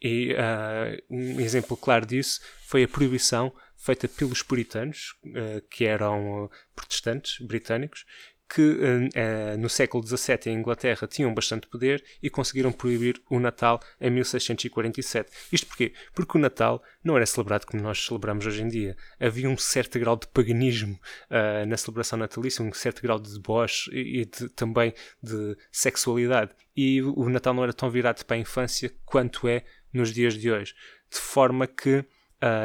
E uh, um exemplo claro disso foi a proibição feita pelos puritanos, uh, que eram protestantes britânicos, que uh, no século XVII em Inglaterra tinham bastante poder e conseguiram proibir o Natal em 1647. Isto porquê? Porque o Natal não era celebrado como nós celebramos hoje em dia. Havia um certo grau de paganismo uh, na celebração natalícia, um certo grau de deboche e, e de, também de sexualidade. E o Natal não era tão virado para a infância quanto é nos dias de hoje. De forma que uh,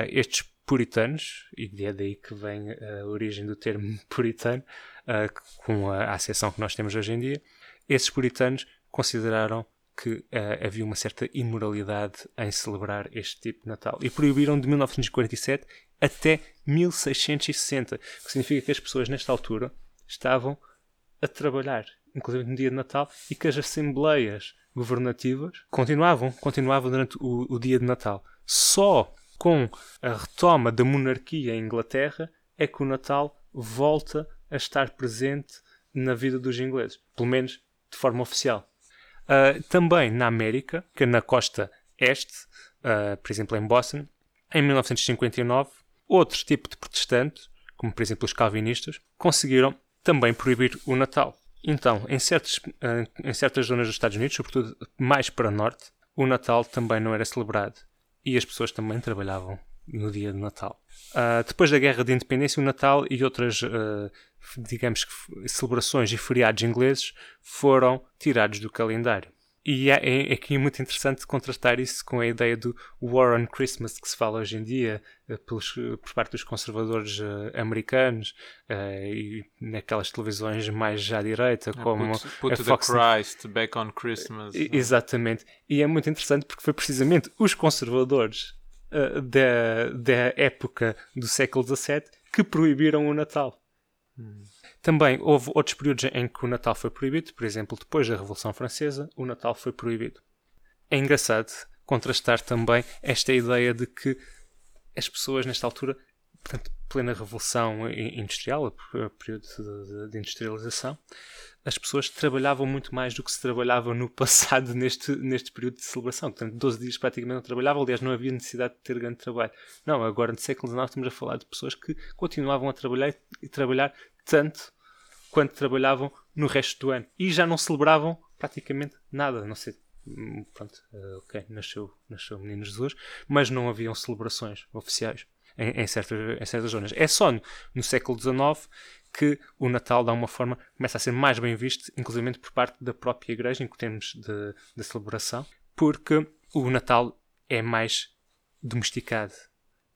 estes puritanos, e é daí que vem a origem do termo *laughs* puritano, uh, com a, a acessão que nós temos hoje em dia, esses puritanos consideraram que uh, havia uma certa imoralidade em celebrar este tipo de Natal e proibiram de 1947 até 1660, o que significa que as pessoas nesta altura estavam a trabalhar, inclusive no dia de Natal, e que as assembleias governativas continuavam, continuavam durante o, o dia de Natal. Só Com a retoma da monarquia em Inglaterra, é que o Natal volta a estar presente na vida dos ingleses, pelo menos de forma oficial. Uh, também na América, que na costa este, uh, por exemplo em Boston, em 1959, outro tipo de protestantes, como por exemplo os calvinistas, conseguiram também proibir o Natal. Então, em, certos, uh, em certas zonas dos Estados Unidos, sobretudo mais para norte, o Natal também não era celebrado e as pessoas também trabalhavam no dia de Natal. Uh, depois da Guerra de Independência, o Natal e outras, uh, digamos que, celebrações e feriados ingleses foram tirados do calendário. E é, é, é aqui muito interessante contrastar isso com a ideia do War on Christmas que se fala hoje em dia uh, pelos, por parte dos conservadores americanos e naquelas televisões mais à direita, como put, put a Fox Christ back on Christmas. Exatamente. E é muito interessante porque foi precisamente os conservadores uh, da, da época do século XVII que proibiram o Natal. Hum. Também houve outros períodos em que o Natal foi proibido, por exemplo, depois da Revolução Francesa, o Natal foi proibido. É engraçado contrastar também esta ideia de que as pessoas, nesta altura, portanto, plena Revolução Industrial, período de, de industrialização, as pessoas trabalhavam muito mais do que se trabalhava no passado *laughs* neste, neste período de celebração. Portanto, 12 dias praticamente não trabalhavam, aliás, não havia necessidade de ter grande trabalho. Não, agora no século XIX estamos a falar de pessoas que continuavam a trabalhar e trabalhar tanto quanto trabalhavam no resto do ano. E já não celebravam praticamente nada. Não sei, hum, pronto, uh, ok, nasceu, nasceu o Menino Jesus, mas não haviam celebrações oficiais. Em, em, certas, em certas zonas. É só no, no século XIX que o Natal, de alguma forma, começa a ser mais bem visto, inclusive por parte da própria Igreja, em termos de, de celebração, porque o Natal é mais domesticado,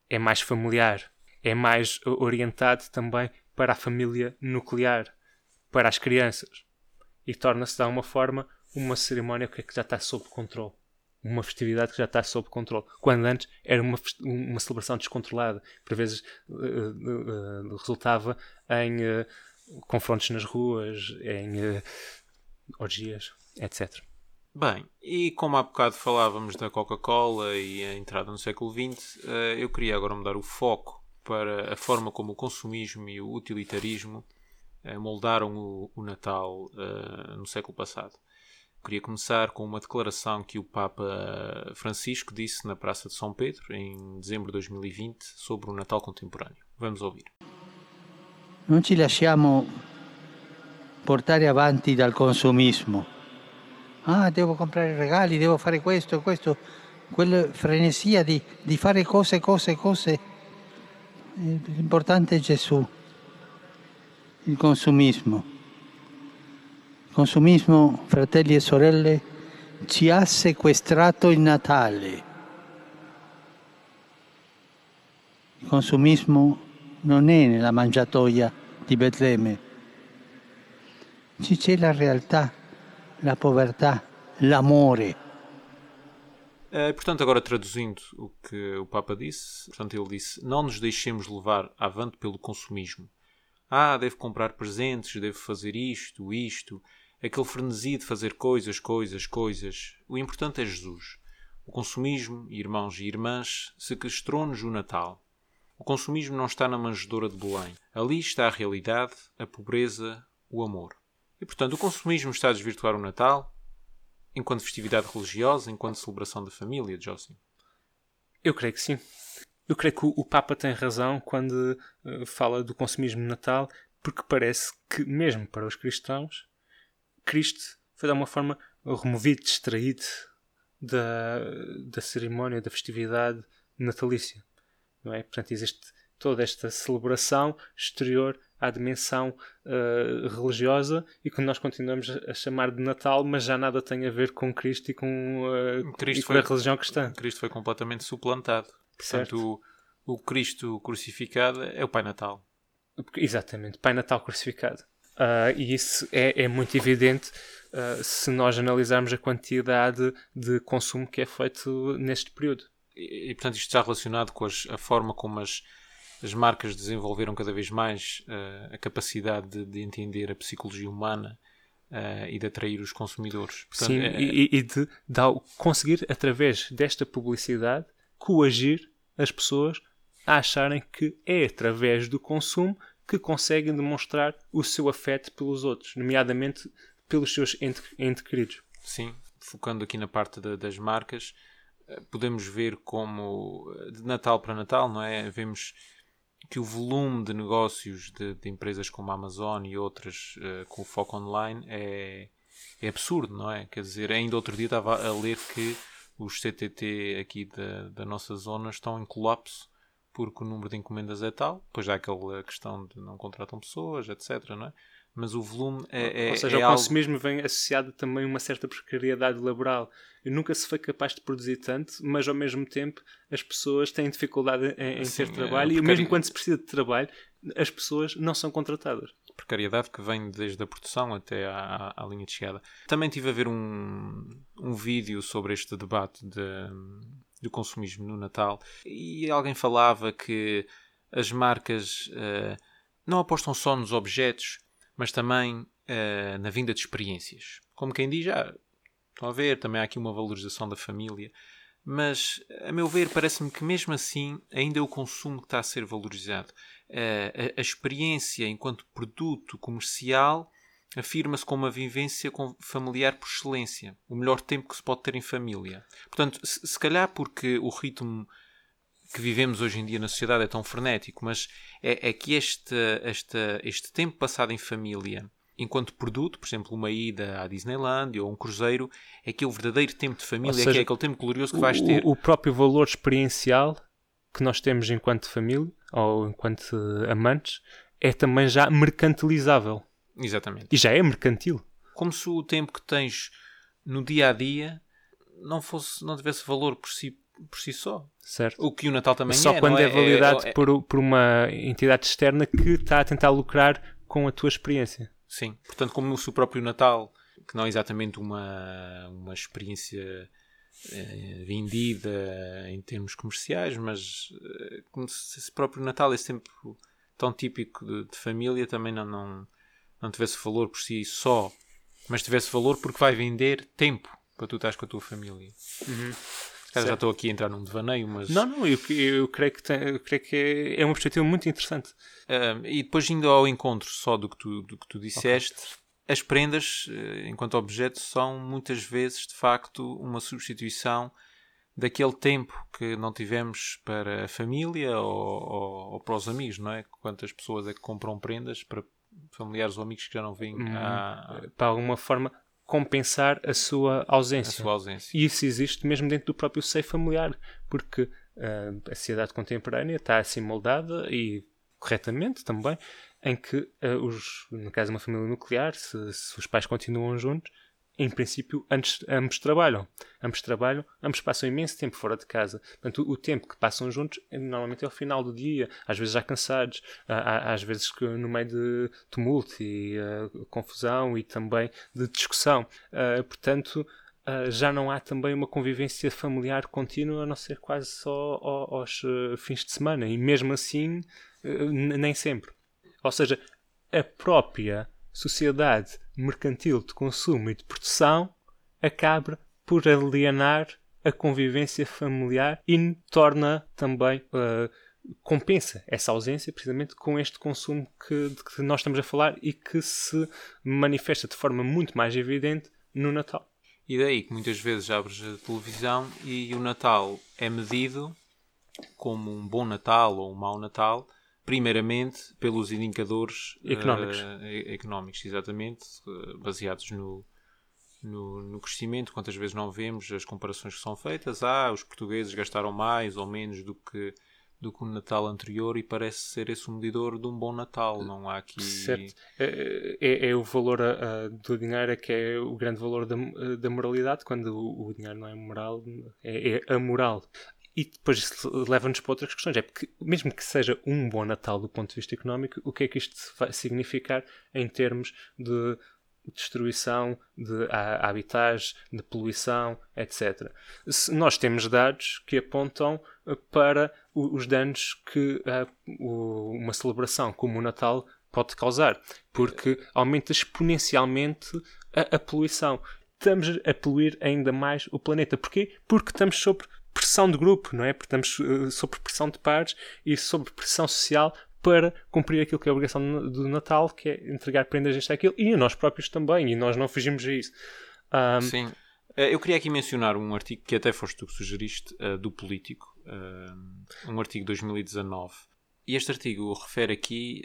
é mais familiar, é mais orientado também para a família nuclear, para as crianças, e torna-se, de alguma forma, uma cerimónia que já está sob controle uma festividade que já está sob controle. Quando antes era uma, uma celebração descontrolada, por vezes uh, uh, uh, resultava em confrontos nas ruas, em orgias, etc. Bem, e como há bocado falávamos da Coca-Cola e a entrada no século XX, eu queria agora mudar o foco para a forma como o consumismo e o utilitarismo moldaram o, o Natal no século passado. Queria começar com uma declaração que o Papa Francisco disse na Praça de São Pedro em dezembro de 2020 sobre o Natal contemporâneo. Vamos ouvir. Non ci lasciamo portare avanti dal consumismo. Ah, devo comprare regali, devo fare questo, questo, quella frenesia di, di fare cose, cose, cose. L'importante è Gesù, il consumismo consumismo, fratelli e sorelle, ci ha sequestrato il Natale. Il consumismo non è nella mangiatoia di Betlemme. Ci c'è la realtà, la povertà, l'amore. Eh, portanto, agora traduzindo o que o Papa disse, portanto, ele disse: Não nos deixemos levar avante pelo consumismo. Ah, devo comprar presentes, devo fazer isto, isto aquele frenesi de fazer coisas, coisas, coisas. O importante é Jesus. O consumismo, irmãos e irmãs, sequestrou-nos o Natal. O consumismo não está na manjedoura de Belém. Ali está a realidade, a pobreza, o amor. E portanto, o consumismo está a desvirtuar o Natal enquanto festividade religiosa, enquanto celebração da família, Jocelyn? Eu creio que sim. Eu creio que o Papa tem razão quando uh, fala do consumismo no Natal, porque parece que, mesmo para os cristãos, Cristo foi de alguma forma removido, distraído da, da cerimónia, da festividade natalícia. Não é? Portanto, existe toda esta celebração exterior à dimensão uh, religiosa e que nós continuamos a chamar de Natal, mas já nada tem a ver com Cristo e com, uh, Cristo e com foi, a religião cristã. Cristo foi completamente suplantado. Portanto, o, o Cristo crucificado é o Pai Natal. Exatamente, Pai Natal crucificado. Uh, e isso é, é muito evidente uh, se nós analisarmos a quantidade de consumo que é feito neste período. E, e portanto, isto está relacionado com as, a forma como as, as marcas desenvolveram cada vez mais uh, a capacidade de, de, entender a psicologia humana e de atrair os consumidores. Portanto, Sim, é, e, e, de, de conseguir, através desta publicidade, coagir as pessoas a acharem que é através do consumo que conseguem demonstrar o seu afeto pelos outros, nomeadamente pelos seus ente, queridos. Sim, focando aqui na parte de, das marcas, eh, podemos ver como eh, de Natal para Natal, não é? Vemos que o volume de negócios de, de empresas como a Amazon e outras uh, com foco online é, é absurdo, não é? Quer dizer, ainda outro dia estava a ler que os CTT aqui da, da nossa zona estão em colapso porque o número de encomendas é tal, depois há aquela questão de não contratam pessoas, etc. Não é? Mas o volume é. é Ou seja, é ao consumismo vem associado também uma certa precariedade laboral. E nunca se foi capaz de produzir tanto, mas ao mesmo tempo as pessoas têm dificuldade em, em Sim, ter é trabalho é, e mesmo quando se precisa de trabalho, as pessoas não são contratadas precariedade que vem desde a produção até à, à, linha de chegada. Também tive a ver um, um vídeo sobre este debate de, do consumismo no Natal e alguém falava que as marcas uh, não apostam só nos objetos, mas também uh, na vinda de experiências. Como quem diz, ah, estão a ver, também há aqui uma valorização da família. Mas, a meu ver, parece-me que mesmo assim ainda é o consumo que está a ser valorizado. Uh, a, a experiência enquanto produto comercial afirma-se como uma vivência familiar por excelência, o melhor tempo que se pode ter em família. Portanto, se, se calhar porque o ritmo que vivemos hoje em dia na sociedade é tão frenético, mas é, é que este, este, este tempo passado em família, enquanto produto, por exemplo, uma ida à Disneyland ou um cruzeiro, é que é o verdadeiro tempo de família, seja, é que é aquele tempo glorioso que vais ter. O, o próprio valor experiencial que nós temos enquanto família ou enquanto amantes é também já mercantilizável. Exatamente. E já é mercantil. Como se o tempo que tens no dia a dia não fosse não tivesse valor por si por si só. Certo. O que o Natal também só é. Só quando é, é validado é, é, por, por uma entidade externa que está a tentar lucrar com a tua experiência. Sim. Portanto, como o próprio Natal, que não é exatamente uma, uma experiência é, vendida em termos comerciais, mas é, como se esse próprio Natal, esse tempo tão típico de, de família, também não, não não tivesse valor por si só, mas tivesse valor porque vai vender tempo para tu estás com a tua família. Uhum. já estou aqui a entrar num devaneio, mas. Não, não, eu, eu creio que, tem, eu creio que é, é uma perspectiva muito interessante. Uh, e depois, indo ao encontro só do que tu, do que tu disseste, okay. as prendas, eh, enquanto objeto, são muitas vezes de facto uma substituição daquele tempo que não tivemos para a família ou, ou, ou para os amigos, não é? Quantas pessoas é que compram prendas para familiares ou amigos que já não vêm hum, a... para alguma forma compensar a sua ausência. A sua ausência. E isso existe mesmo dentro do próprio seio familiar, porque uh, a sociedade contemporânea está assim moldada e corretamente também, em que uh, os, no caso de uma família nuclear, se, se os pais continuam juntos, em princípio, antes, ambos trabalham. Ambos trabalham, ambos passam imenso tempo fora de casa. Portanto, o, tempo que passam juntos é, normalmente é o final do dia, às vezes já cansados, às vezes no meio de tumulto e uh, confusão e também de discussão. Uh, portanto, uh, já não há também uma convivência familiar contínua, a não ser quase só aos fins de semana. E mesmo assim, nem sempre. Ou seja, a própria sociedade mercantil de consumo e de produção acaba por alienar a convivência familiar e torna também uh, compensa essa ausência precisamente com este consumo que, de que nós estamos a falar e que se manifesta de forma muito mais evidente no Natal. E daí que muitas vezes abres a televisão e o Natal é medido como um bom Natal ou um mau Natal primeiramente pelos indicadores económicos, uh, económicos exatamente, uh, baseados no, no, no, crescimento. Quantas vezes não vemos as comparações que são feitas? Ah, os portugueses gastaram mais ou menos do que do que o Natal anterior e parece ser esse o medidor de um bom Natal, não há aqui... Certo. É, é, é o valor a, do dinheiro é que é o grande valor da, da moralidade, quando o, o dinheiro não é moral, é, é a moral. E depois leva-nos para outras questões. É porque, mesmo que seja um bom Natal do ponto de vista económico, o que é que isto vai significar em termos de destruição de habitats, de poluição, etc. Nós temos dados que apontam eh, para os danos que eh, uma celebração como o Natal pode causar, porque aumenta exponencialmente a poluição. Estamos a poluir ainda mais o planeta. Porquê? Porque estamos sobre pressão de grupo, não é? Porque estamos uh, sob pressão de pares e sob pressão social para cumprir aquilo que é a obrigação do Natal, que é entregar prendas isto aquilo, e nós próprios também, e nós não fugimos a isso. Um, Sim. Eh, eu queria aqui mencionar um artigo que até foste tu que sugeriste, uh, do Político, um artigo de 2019. E este artigo refere aqui,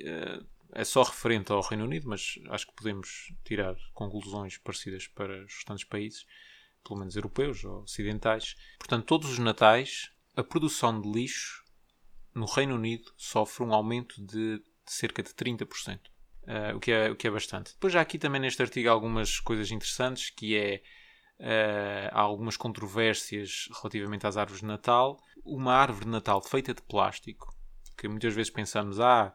é só referente ao Reino Unido, mas acho que podemos tirar conclusões parecidas para os restantes países, pelo menos europeus ou ocidentais. Portanto, todos os natais, a produção de lixo no Reino Unido sofre um aumento de, cerca de 30%. Uh, o, que é, o que é bastante. Depois já aqui também neste artigo algumas coisas interessantes, que é Uh, há algumas controvérsias relativamente às árvores de Natal. Uma árvore de Natal feita de plástico, que muitas vezes pensamos, ah,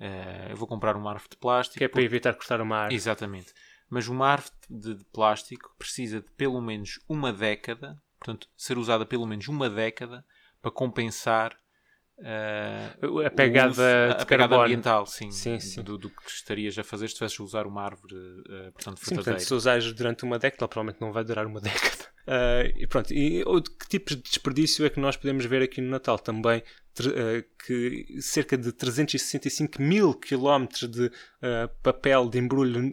uh, eu vou comprar uma árvore de plástico. Que é para evitar cortar uma árvore. Exatamente. Mas uma árvore de, de, plástico precisa de pelo menos uma década, portanto, ser usada pelo menos uma década para compensar Uh, a pegada, uso, a pegada ambiental, sim, sim, sim. Do, do, que estarias a fazer se estivesse a usar uma árvore, uh, portanto, sim, portanto, se usares durante uma década, provavelmente não vai durar uma *laughs* década. Uh, e pronto, e que tipos de desperdício é que nós podemos ver aqui no Natal também? Que cerca de 365 mil quilómetros de papel de embrulho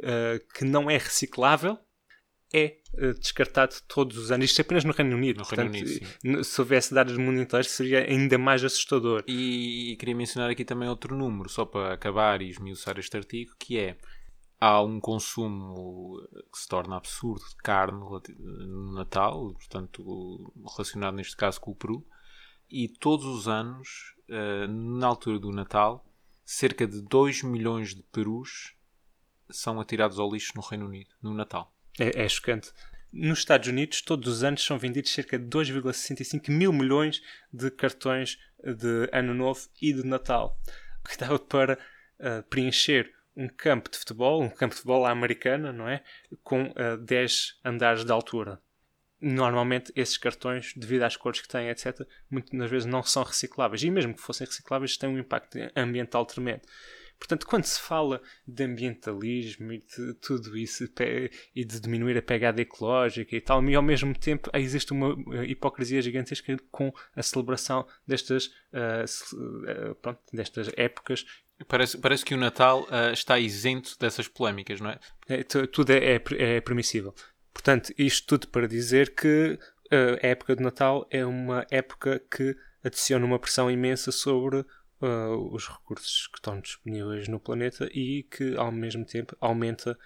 que não é reciclável é uh, descartado todos os anos. Isto é apenas no Reino Unido. No Portanto, Reino Unido se houvesse dados monetários seria ainda mais assustador. E, e, queria mencionar aqui também outro número, só para acabar e esmiuçar este artigo, que é há um consumo que se torna absurdo de carne no Natal, portanto relacionado neste caso com o Peru, e todos os anos, uh, na altura do Natal, cerca de 2 milhões de perus são atirados ao lixo no Reino Unido, no Natal. É, é chocante. Nos Estados Unidos, todos os anos são vendidos cerca de 2,65 mil milhões de cartões de Ano Novo e de Natal, que dava para uh, preencher um campo de futebol, um campo de futebol à americana, não é? Com uh, eh, 10 andares de altura. Normalmente, esses cartões, devido às cores que têm, etc., muitas vezes não são recicláveis. E mesmo que fossem recicláveis, têm um impacto ambiental tremendo. Portanto, quando se fala de ambientalismo e de tudo isso e de diminuir a pegada ecológica e tal, e ao mesmo tempo existe uma eh, hipocrisia gigantesca com a celebração destas, uh, pronto, destas épocas Parece, parece que o Natal uh, está isento dessas polémicas, não é? é tudo é, é, é, permissível. Portanto, isto tudo para dizer que uh, a época de Natal é uma época que adiciona uma pressão imensa sobre uh, os recursos que estão disponíveis no planeta e que, ao mesmo tempo, aumenta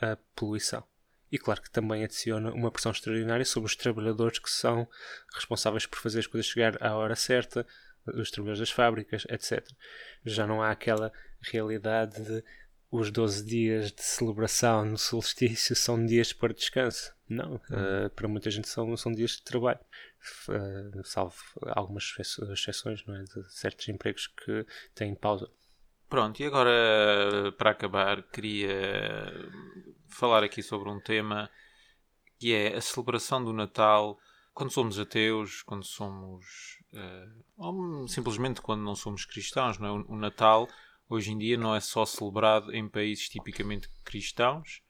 a poluição. E claro que também adiciona uma pressão extraordinária sobre os trabalhadores que são responsáveis por fazer as coisas chegar à hora certa, os trabalhadores das fábricas, etc. Já não há aquela realidade de os 12 dias de celebração no solstício são dias para descanso. Não, uh, para muita gente são, são dias de trabalho. Uh, salvo algumas exceções não é? de certos empregos que têm pausa. Pronto, e agora para acabar, queria falar aqui sobre um tema que é a celebração do Natal quando somos ateus, quando somos. Uh, ou simplesmente quando não somos cristãos, não é? O Natal hoje em dia não é só celebrado em países tipicamente cristãos,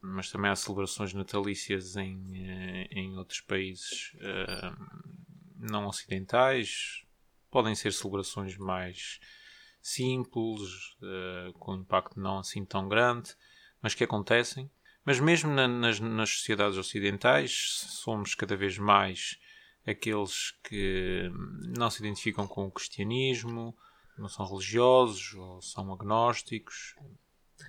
mas também há celebrações natalícias em, eh, em outros países uh, não ocidentais. Podem ser celebrações mais simples, uh, com impacto não assim tão grande, mas que acontecem. Mas mesmo na, nas, nas sociedades ocidentais, somos cada vez mais aqueles que não se identificam com o cristianismo, não são religiosos, ou são agnósticos,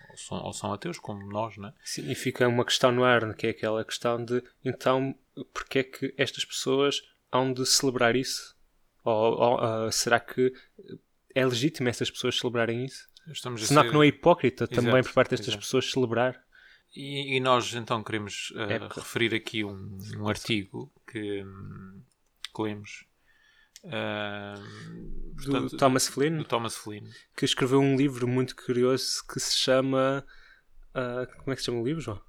ou são, ou são ateus, como nós, né? Sim, e fica uma questão no ar, que é aquela questão de então, porque é que estas pessoas hão de celebrar isso? Ou, ou uh, será que é legítimo essas pessoas celebrarem isso? Estamos Senão ser... que não é hipócrita exato, também por parte destas exato. pessoas celebrar? E, e, nós então queremos uh, é referir aqui um, um artigo que, que lemos Uh, portanto, do Thomas Flynn, do Thomas Flynn, que escreveu um livro muito curioso que se chama. Uh, como é que se chama o livro, João?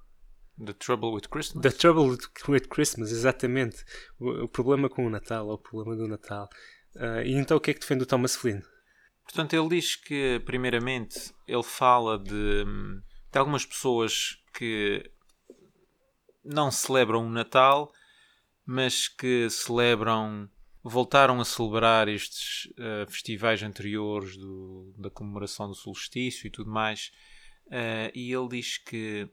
The Trouble with Christmas. The Trouble with Christmas, exatamente. O, o problema com o Natal, ou o problema do Natal. Uh, e então o que é que defende o Thomas Flynn? Portanto, ele diz que, primeiramente, ele fala de, de algumas pessoas que não celebram o Natal, mas que celebram voltaram a celebrar estes uh, festivais anteriores do, da comemoração do solstício e tudo mais. Uh, e ele diz que.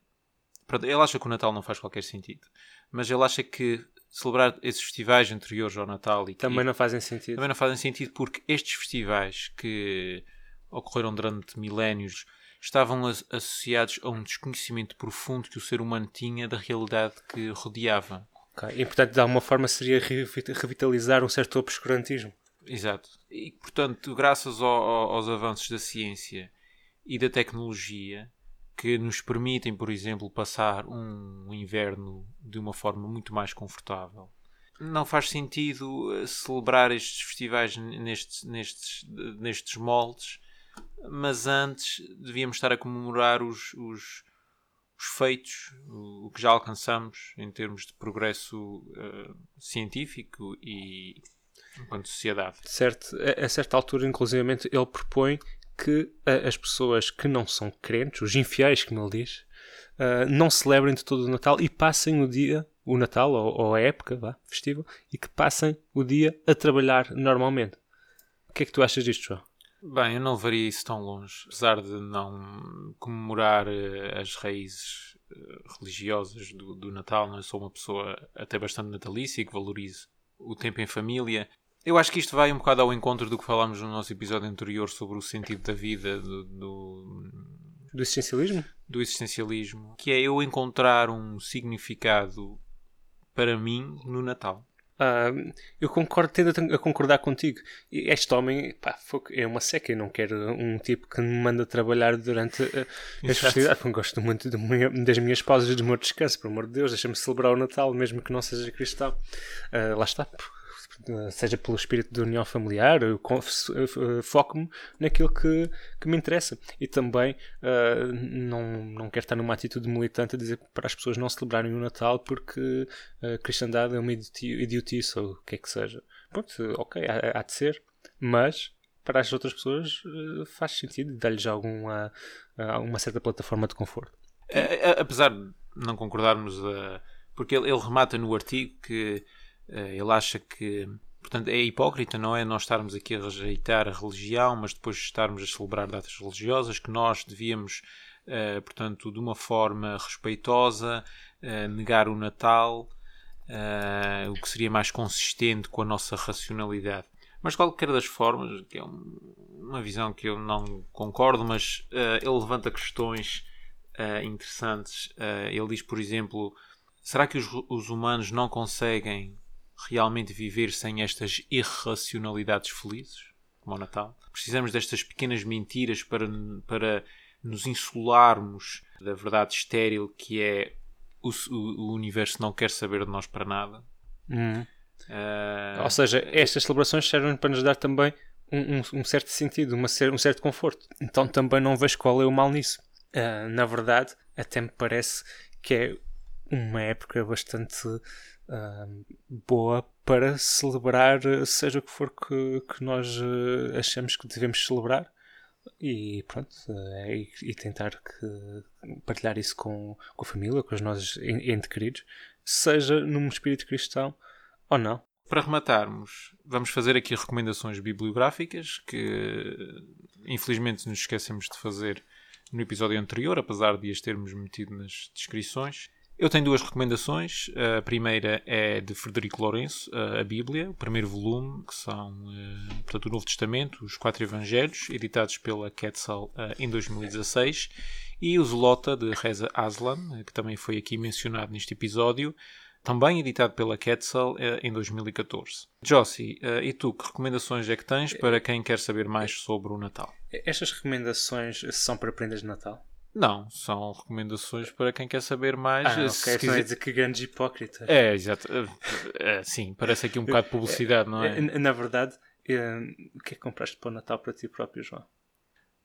Pronto, ele acha que o Natal não faz qualquer sentido, mas ele acha que celebrar esses festivais anteriores ao Natal e também não fazem sentido. Também não fazem sentido porque estes festivais que ocorreram durante milénios estavam associados a um desconhecimento profundo que o ser humano tinha da realidade que rodeava. Okay. E, portanto, de alguma forma seria revitalizar um certo obscurantismo. Exato. E, portanto, graças ao, ao, aos avanços da ciência e da tecnologia, que nos permitem, por exemplo, passar um inverno de uma forma muito mais confortável. Não faz sentido eh, celebrar estes festivais nestes, nestes, nestes moldes mas antes devíamos estar a comemorar os, os, os feitos, o, o, que já alcançamos em termos de progresso uh, científico e enquanto sociedade. Certo, a, a certa altura, inclusivamente, ele propõe que uh, as pessoas que não são crentes, os infiéis, como ele diz, uh, não celebrem de todo o Natal e passem o dia, o Natal ou, ou a época vá, festiva, e que passem o dia a trabalhar normalmente. O que é que tu achas disto, João? Bem, eu não levaria isso tão longe. Apesar de não comemorar uh, as raízes uh, religiosas do, do Natal, não? eu sou uma pessoa até bastante natalícia e que valorizo o tempo em família. Eu acho que isto vai um bocado ao encontro do que falámos no nosso episódio anterior sobre o sentido da vida, do, do, do existencialismo? Do existencialismo, que é eu encontrar um significado para mim no Natal. Uh, eu concordo, tendo a concordar contigo. Este homem pá, é uma seca. Eu não quero um tipo que me manda trabalhar durante uh, as festividades. Gosto muito das minhas pausas de meu descanso, por amor de Deus. Deixa-me celebrar o Natal, mesmo que não seja cristão. Uh, lá está seja pelo espírito de união familiar, foco-me naquilo que, que me interessa. E também uh, não, não quero estar numa atitude militante a dizer para as pessoas não celebrarem o Natal porque a cristandade é uma idiotice ou o que é que seja. Pronto, ok, há, há de ser, mas para as outras pessoas uh, faz sentido dar-lhes alguma uma certa plataforma de conforto. Apesar de não concordarmos, uh, porque ele, ele remata no artigo que ele acha que portanto, é hipócrita, não é? Nós estarmos aqui a rejeitar a religião, mas depois estarmos a celebrar datas religiosas, que nós devíamos, uh, portanto, de uma forma respeitosa, uh, negar o Natal, uh, o que seria mais consistente com a nossa racionalidade. Mas, de qualquer das formas, que é um, uma visão que eu não concordo, mas ele levanta questões interessantes. ele diz, por exemplo, será que os, os humanos não conseguem realmente viver sem estas irracionalidades felizes, como o Natal? Precisamos destas pequenas mentiras para, para nos insularmos da verdade estéril que é o, o, universo não quer saber de nós para nada. Hum. Uh... Ou seja, estas celebrações servem para nos dar também um, um, um certo sentido, uma, um certo conforto. Então também não vejo qual é o mal nisso. Uh, na verdade, até me parece que é uma época bastante uh, boa para celebrar seja o que for que, que nós uh, achamos que devemos celebrar e pronto uh, e, e, tentar que, partilhar isso com, com a família, com os nossos entes queridos, seja num espírito cristão ou não. Para rematarmos, vamos fazer aqui recomendações bibliográficas que infelizmente nos esquecemos de fazer no episódio anterior, apesar de as termos metido nas descrições. Eu tenho duas recomendações. A primeira é de Frederico Lourenço, a Bíblia, o primeiro volume, que são eh, portanto, o Novo Testamento, os quatro Evangelhos, editados pela Quetzal eh, em 2016, e o Zelota de Reza Aslan, que também foi aqui mencionado neste episódio, também editado pela Quetzal eh, em 2014. Jossi, e tu, que recomendações é que tens para quem quer saber mais sobre o Natal? Estas recomendações são para prendas de Natal? Não, são recomendações para quem quer saber mais. Ah, se quiser dizer que grandes hipócritas. É, exato. É, sim, parece aqui um bocado de publicidade, não é? *laughs* Na verdade, é, o que é que compraste para o Natal para ti próprio, João?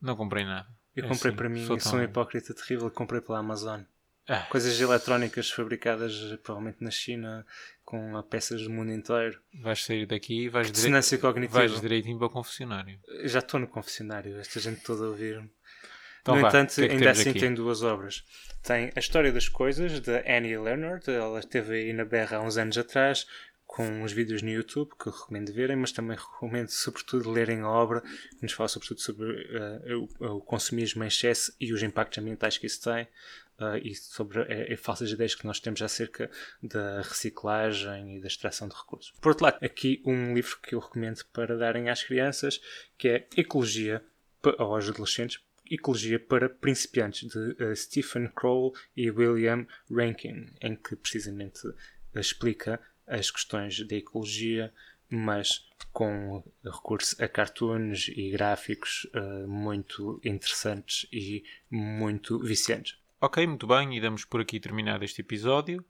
Não comprei nada. Eu é comprei assim, para mim, sou, sou um hipócrita terrível, comprei pela Amazon. Ah, Coisas eletrónicas fabricadas provavelmente na China com peças do mundo inteiro. Vais sair daqui e vais, dire... vais direitinho para o confessionário. Já estou no confessionário, esta gente toda a ouvir-me. Então, no vá, entanto, que é que ainda assim aqui? tem duas obras. Tem A História das Coisas, de Annie Leonard. Ela esteve aí na Berra há uns anos atrás com uns vídeos no YouTube que eu recomendo verem, mas também recomendo sobretudo lerem a obra que nos fala sobretudo sobre uh, o, o, consumismo em excesso e os impactos ambientais que isso tem uh, e sobre uh, falsas ideias que nós temos acerca da reciclagem e da extração de recursos. Por outro lado, aqui um livro que eu recomendo para darem às crianças que é Ecologia ou aos adolescentes Ecologia para Principiantes, de uh, Stephen Crowell e William Rankin, em que precisamente explica as questões da ecologia, mas com recurso a cartoons e gráficos uh, muito interessantes e muito viciantes. Ok, muito bem, e damos por aqui terminado este episódio.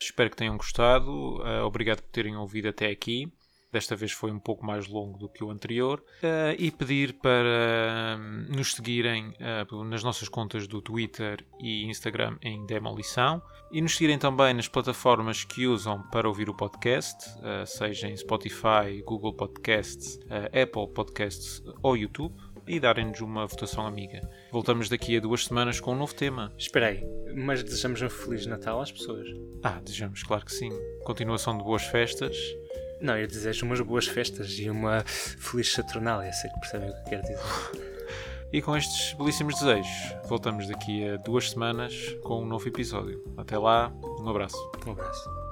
Espero que tenham gostado. Uh, obrigado por terem ouvido até aqui. Desta vez foi um pouco mais longo do que o anterior. Uh, e pedir para um, nos seguirem uh, nas nossas contas do Twitter e Instagram em Demolição. E nos seguirem também nas plataformas que usam para ouvir o podcast, uh, seja em Spotify, Google Podcasts, Apple Podcasts ou YouTube. E darem-nos uma votação amiga. Voltamos daqui a duas semanas com um novo tema. Espera aí, mas desejamos um Feliz Natal às pessoas? Ah, desejamos, claro que sim. Continuação de boas festas não, eu desejo umas boas festas e uma feliz Saturnália, sei que percebem o que quero dizer. E com estes belíssimos desejos, voltamos daqui a duas semanas com um novo episódio. Até lá, um abraço. Um abraço.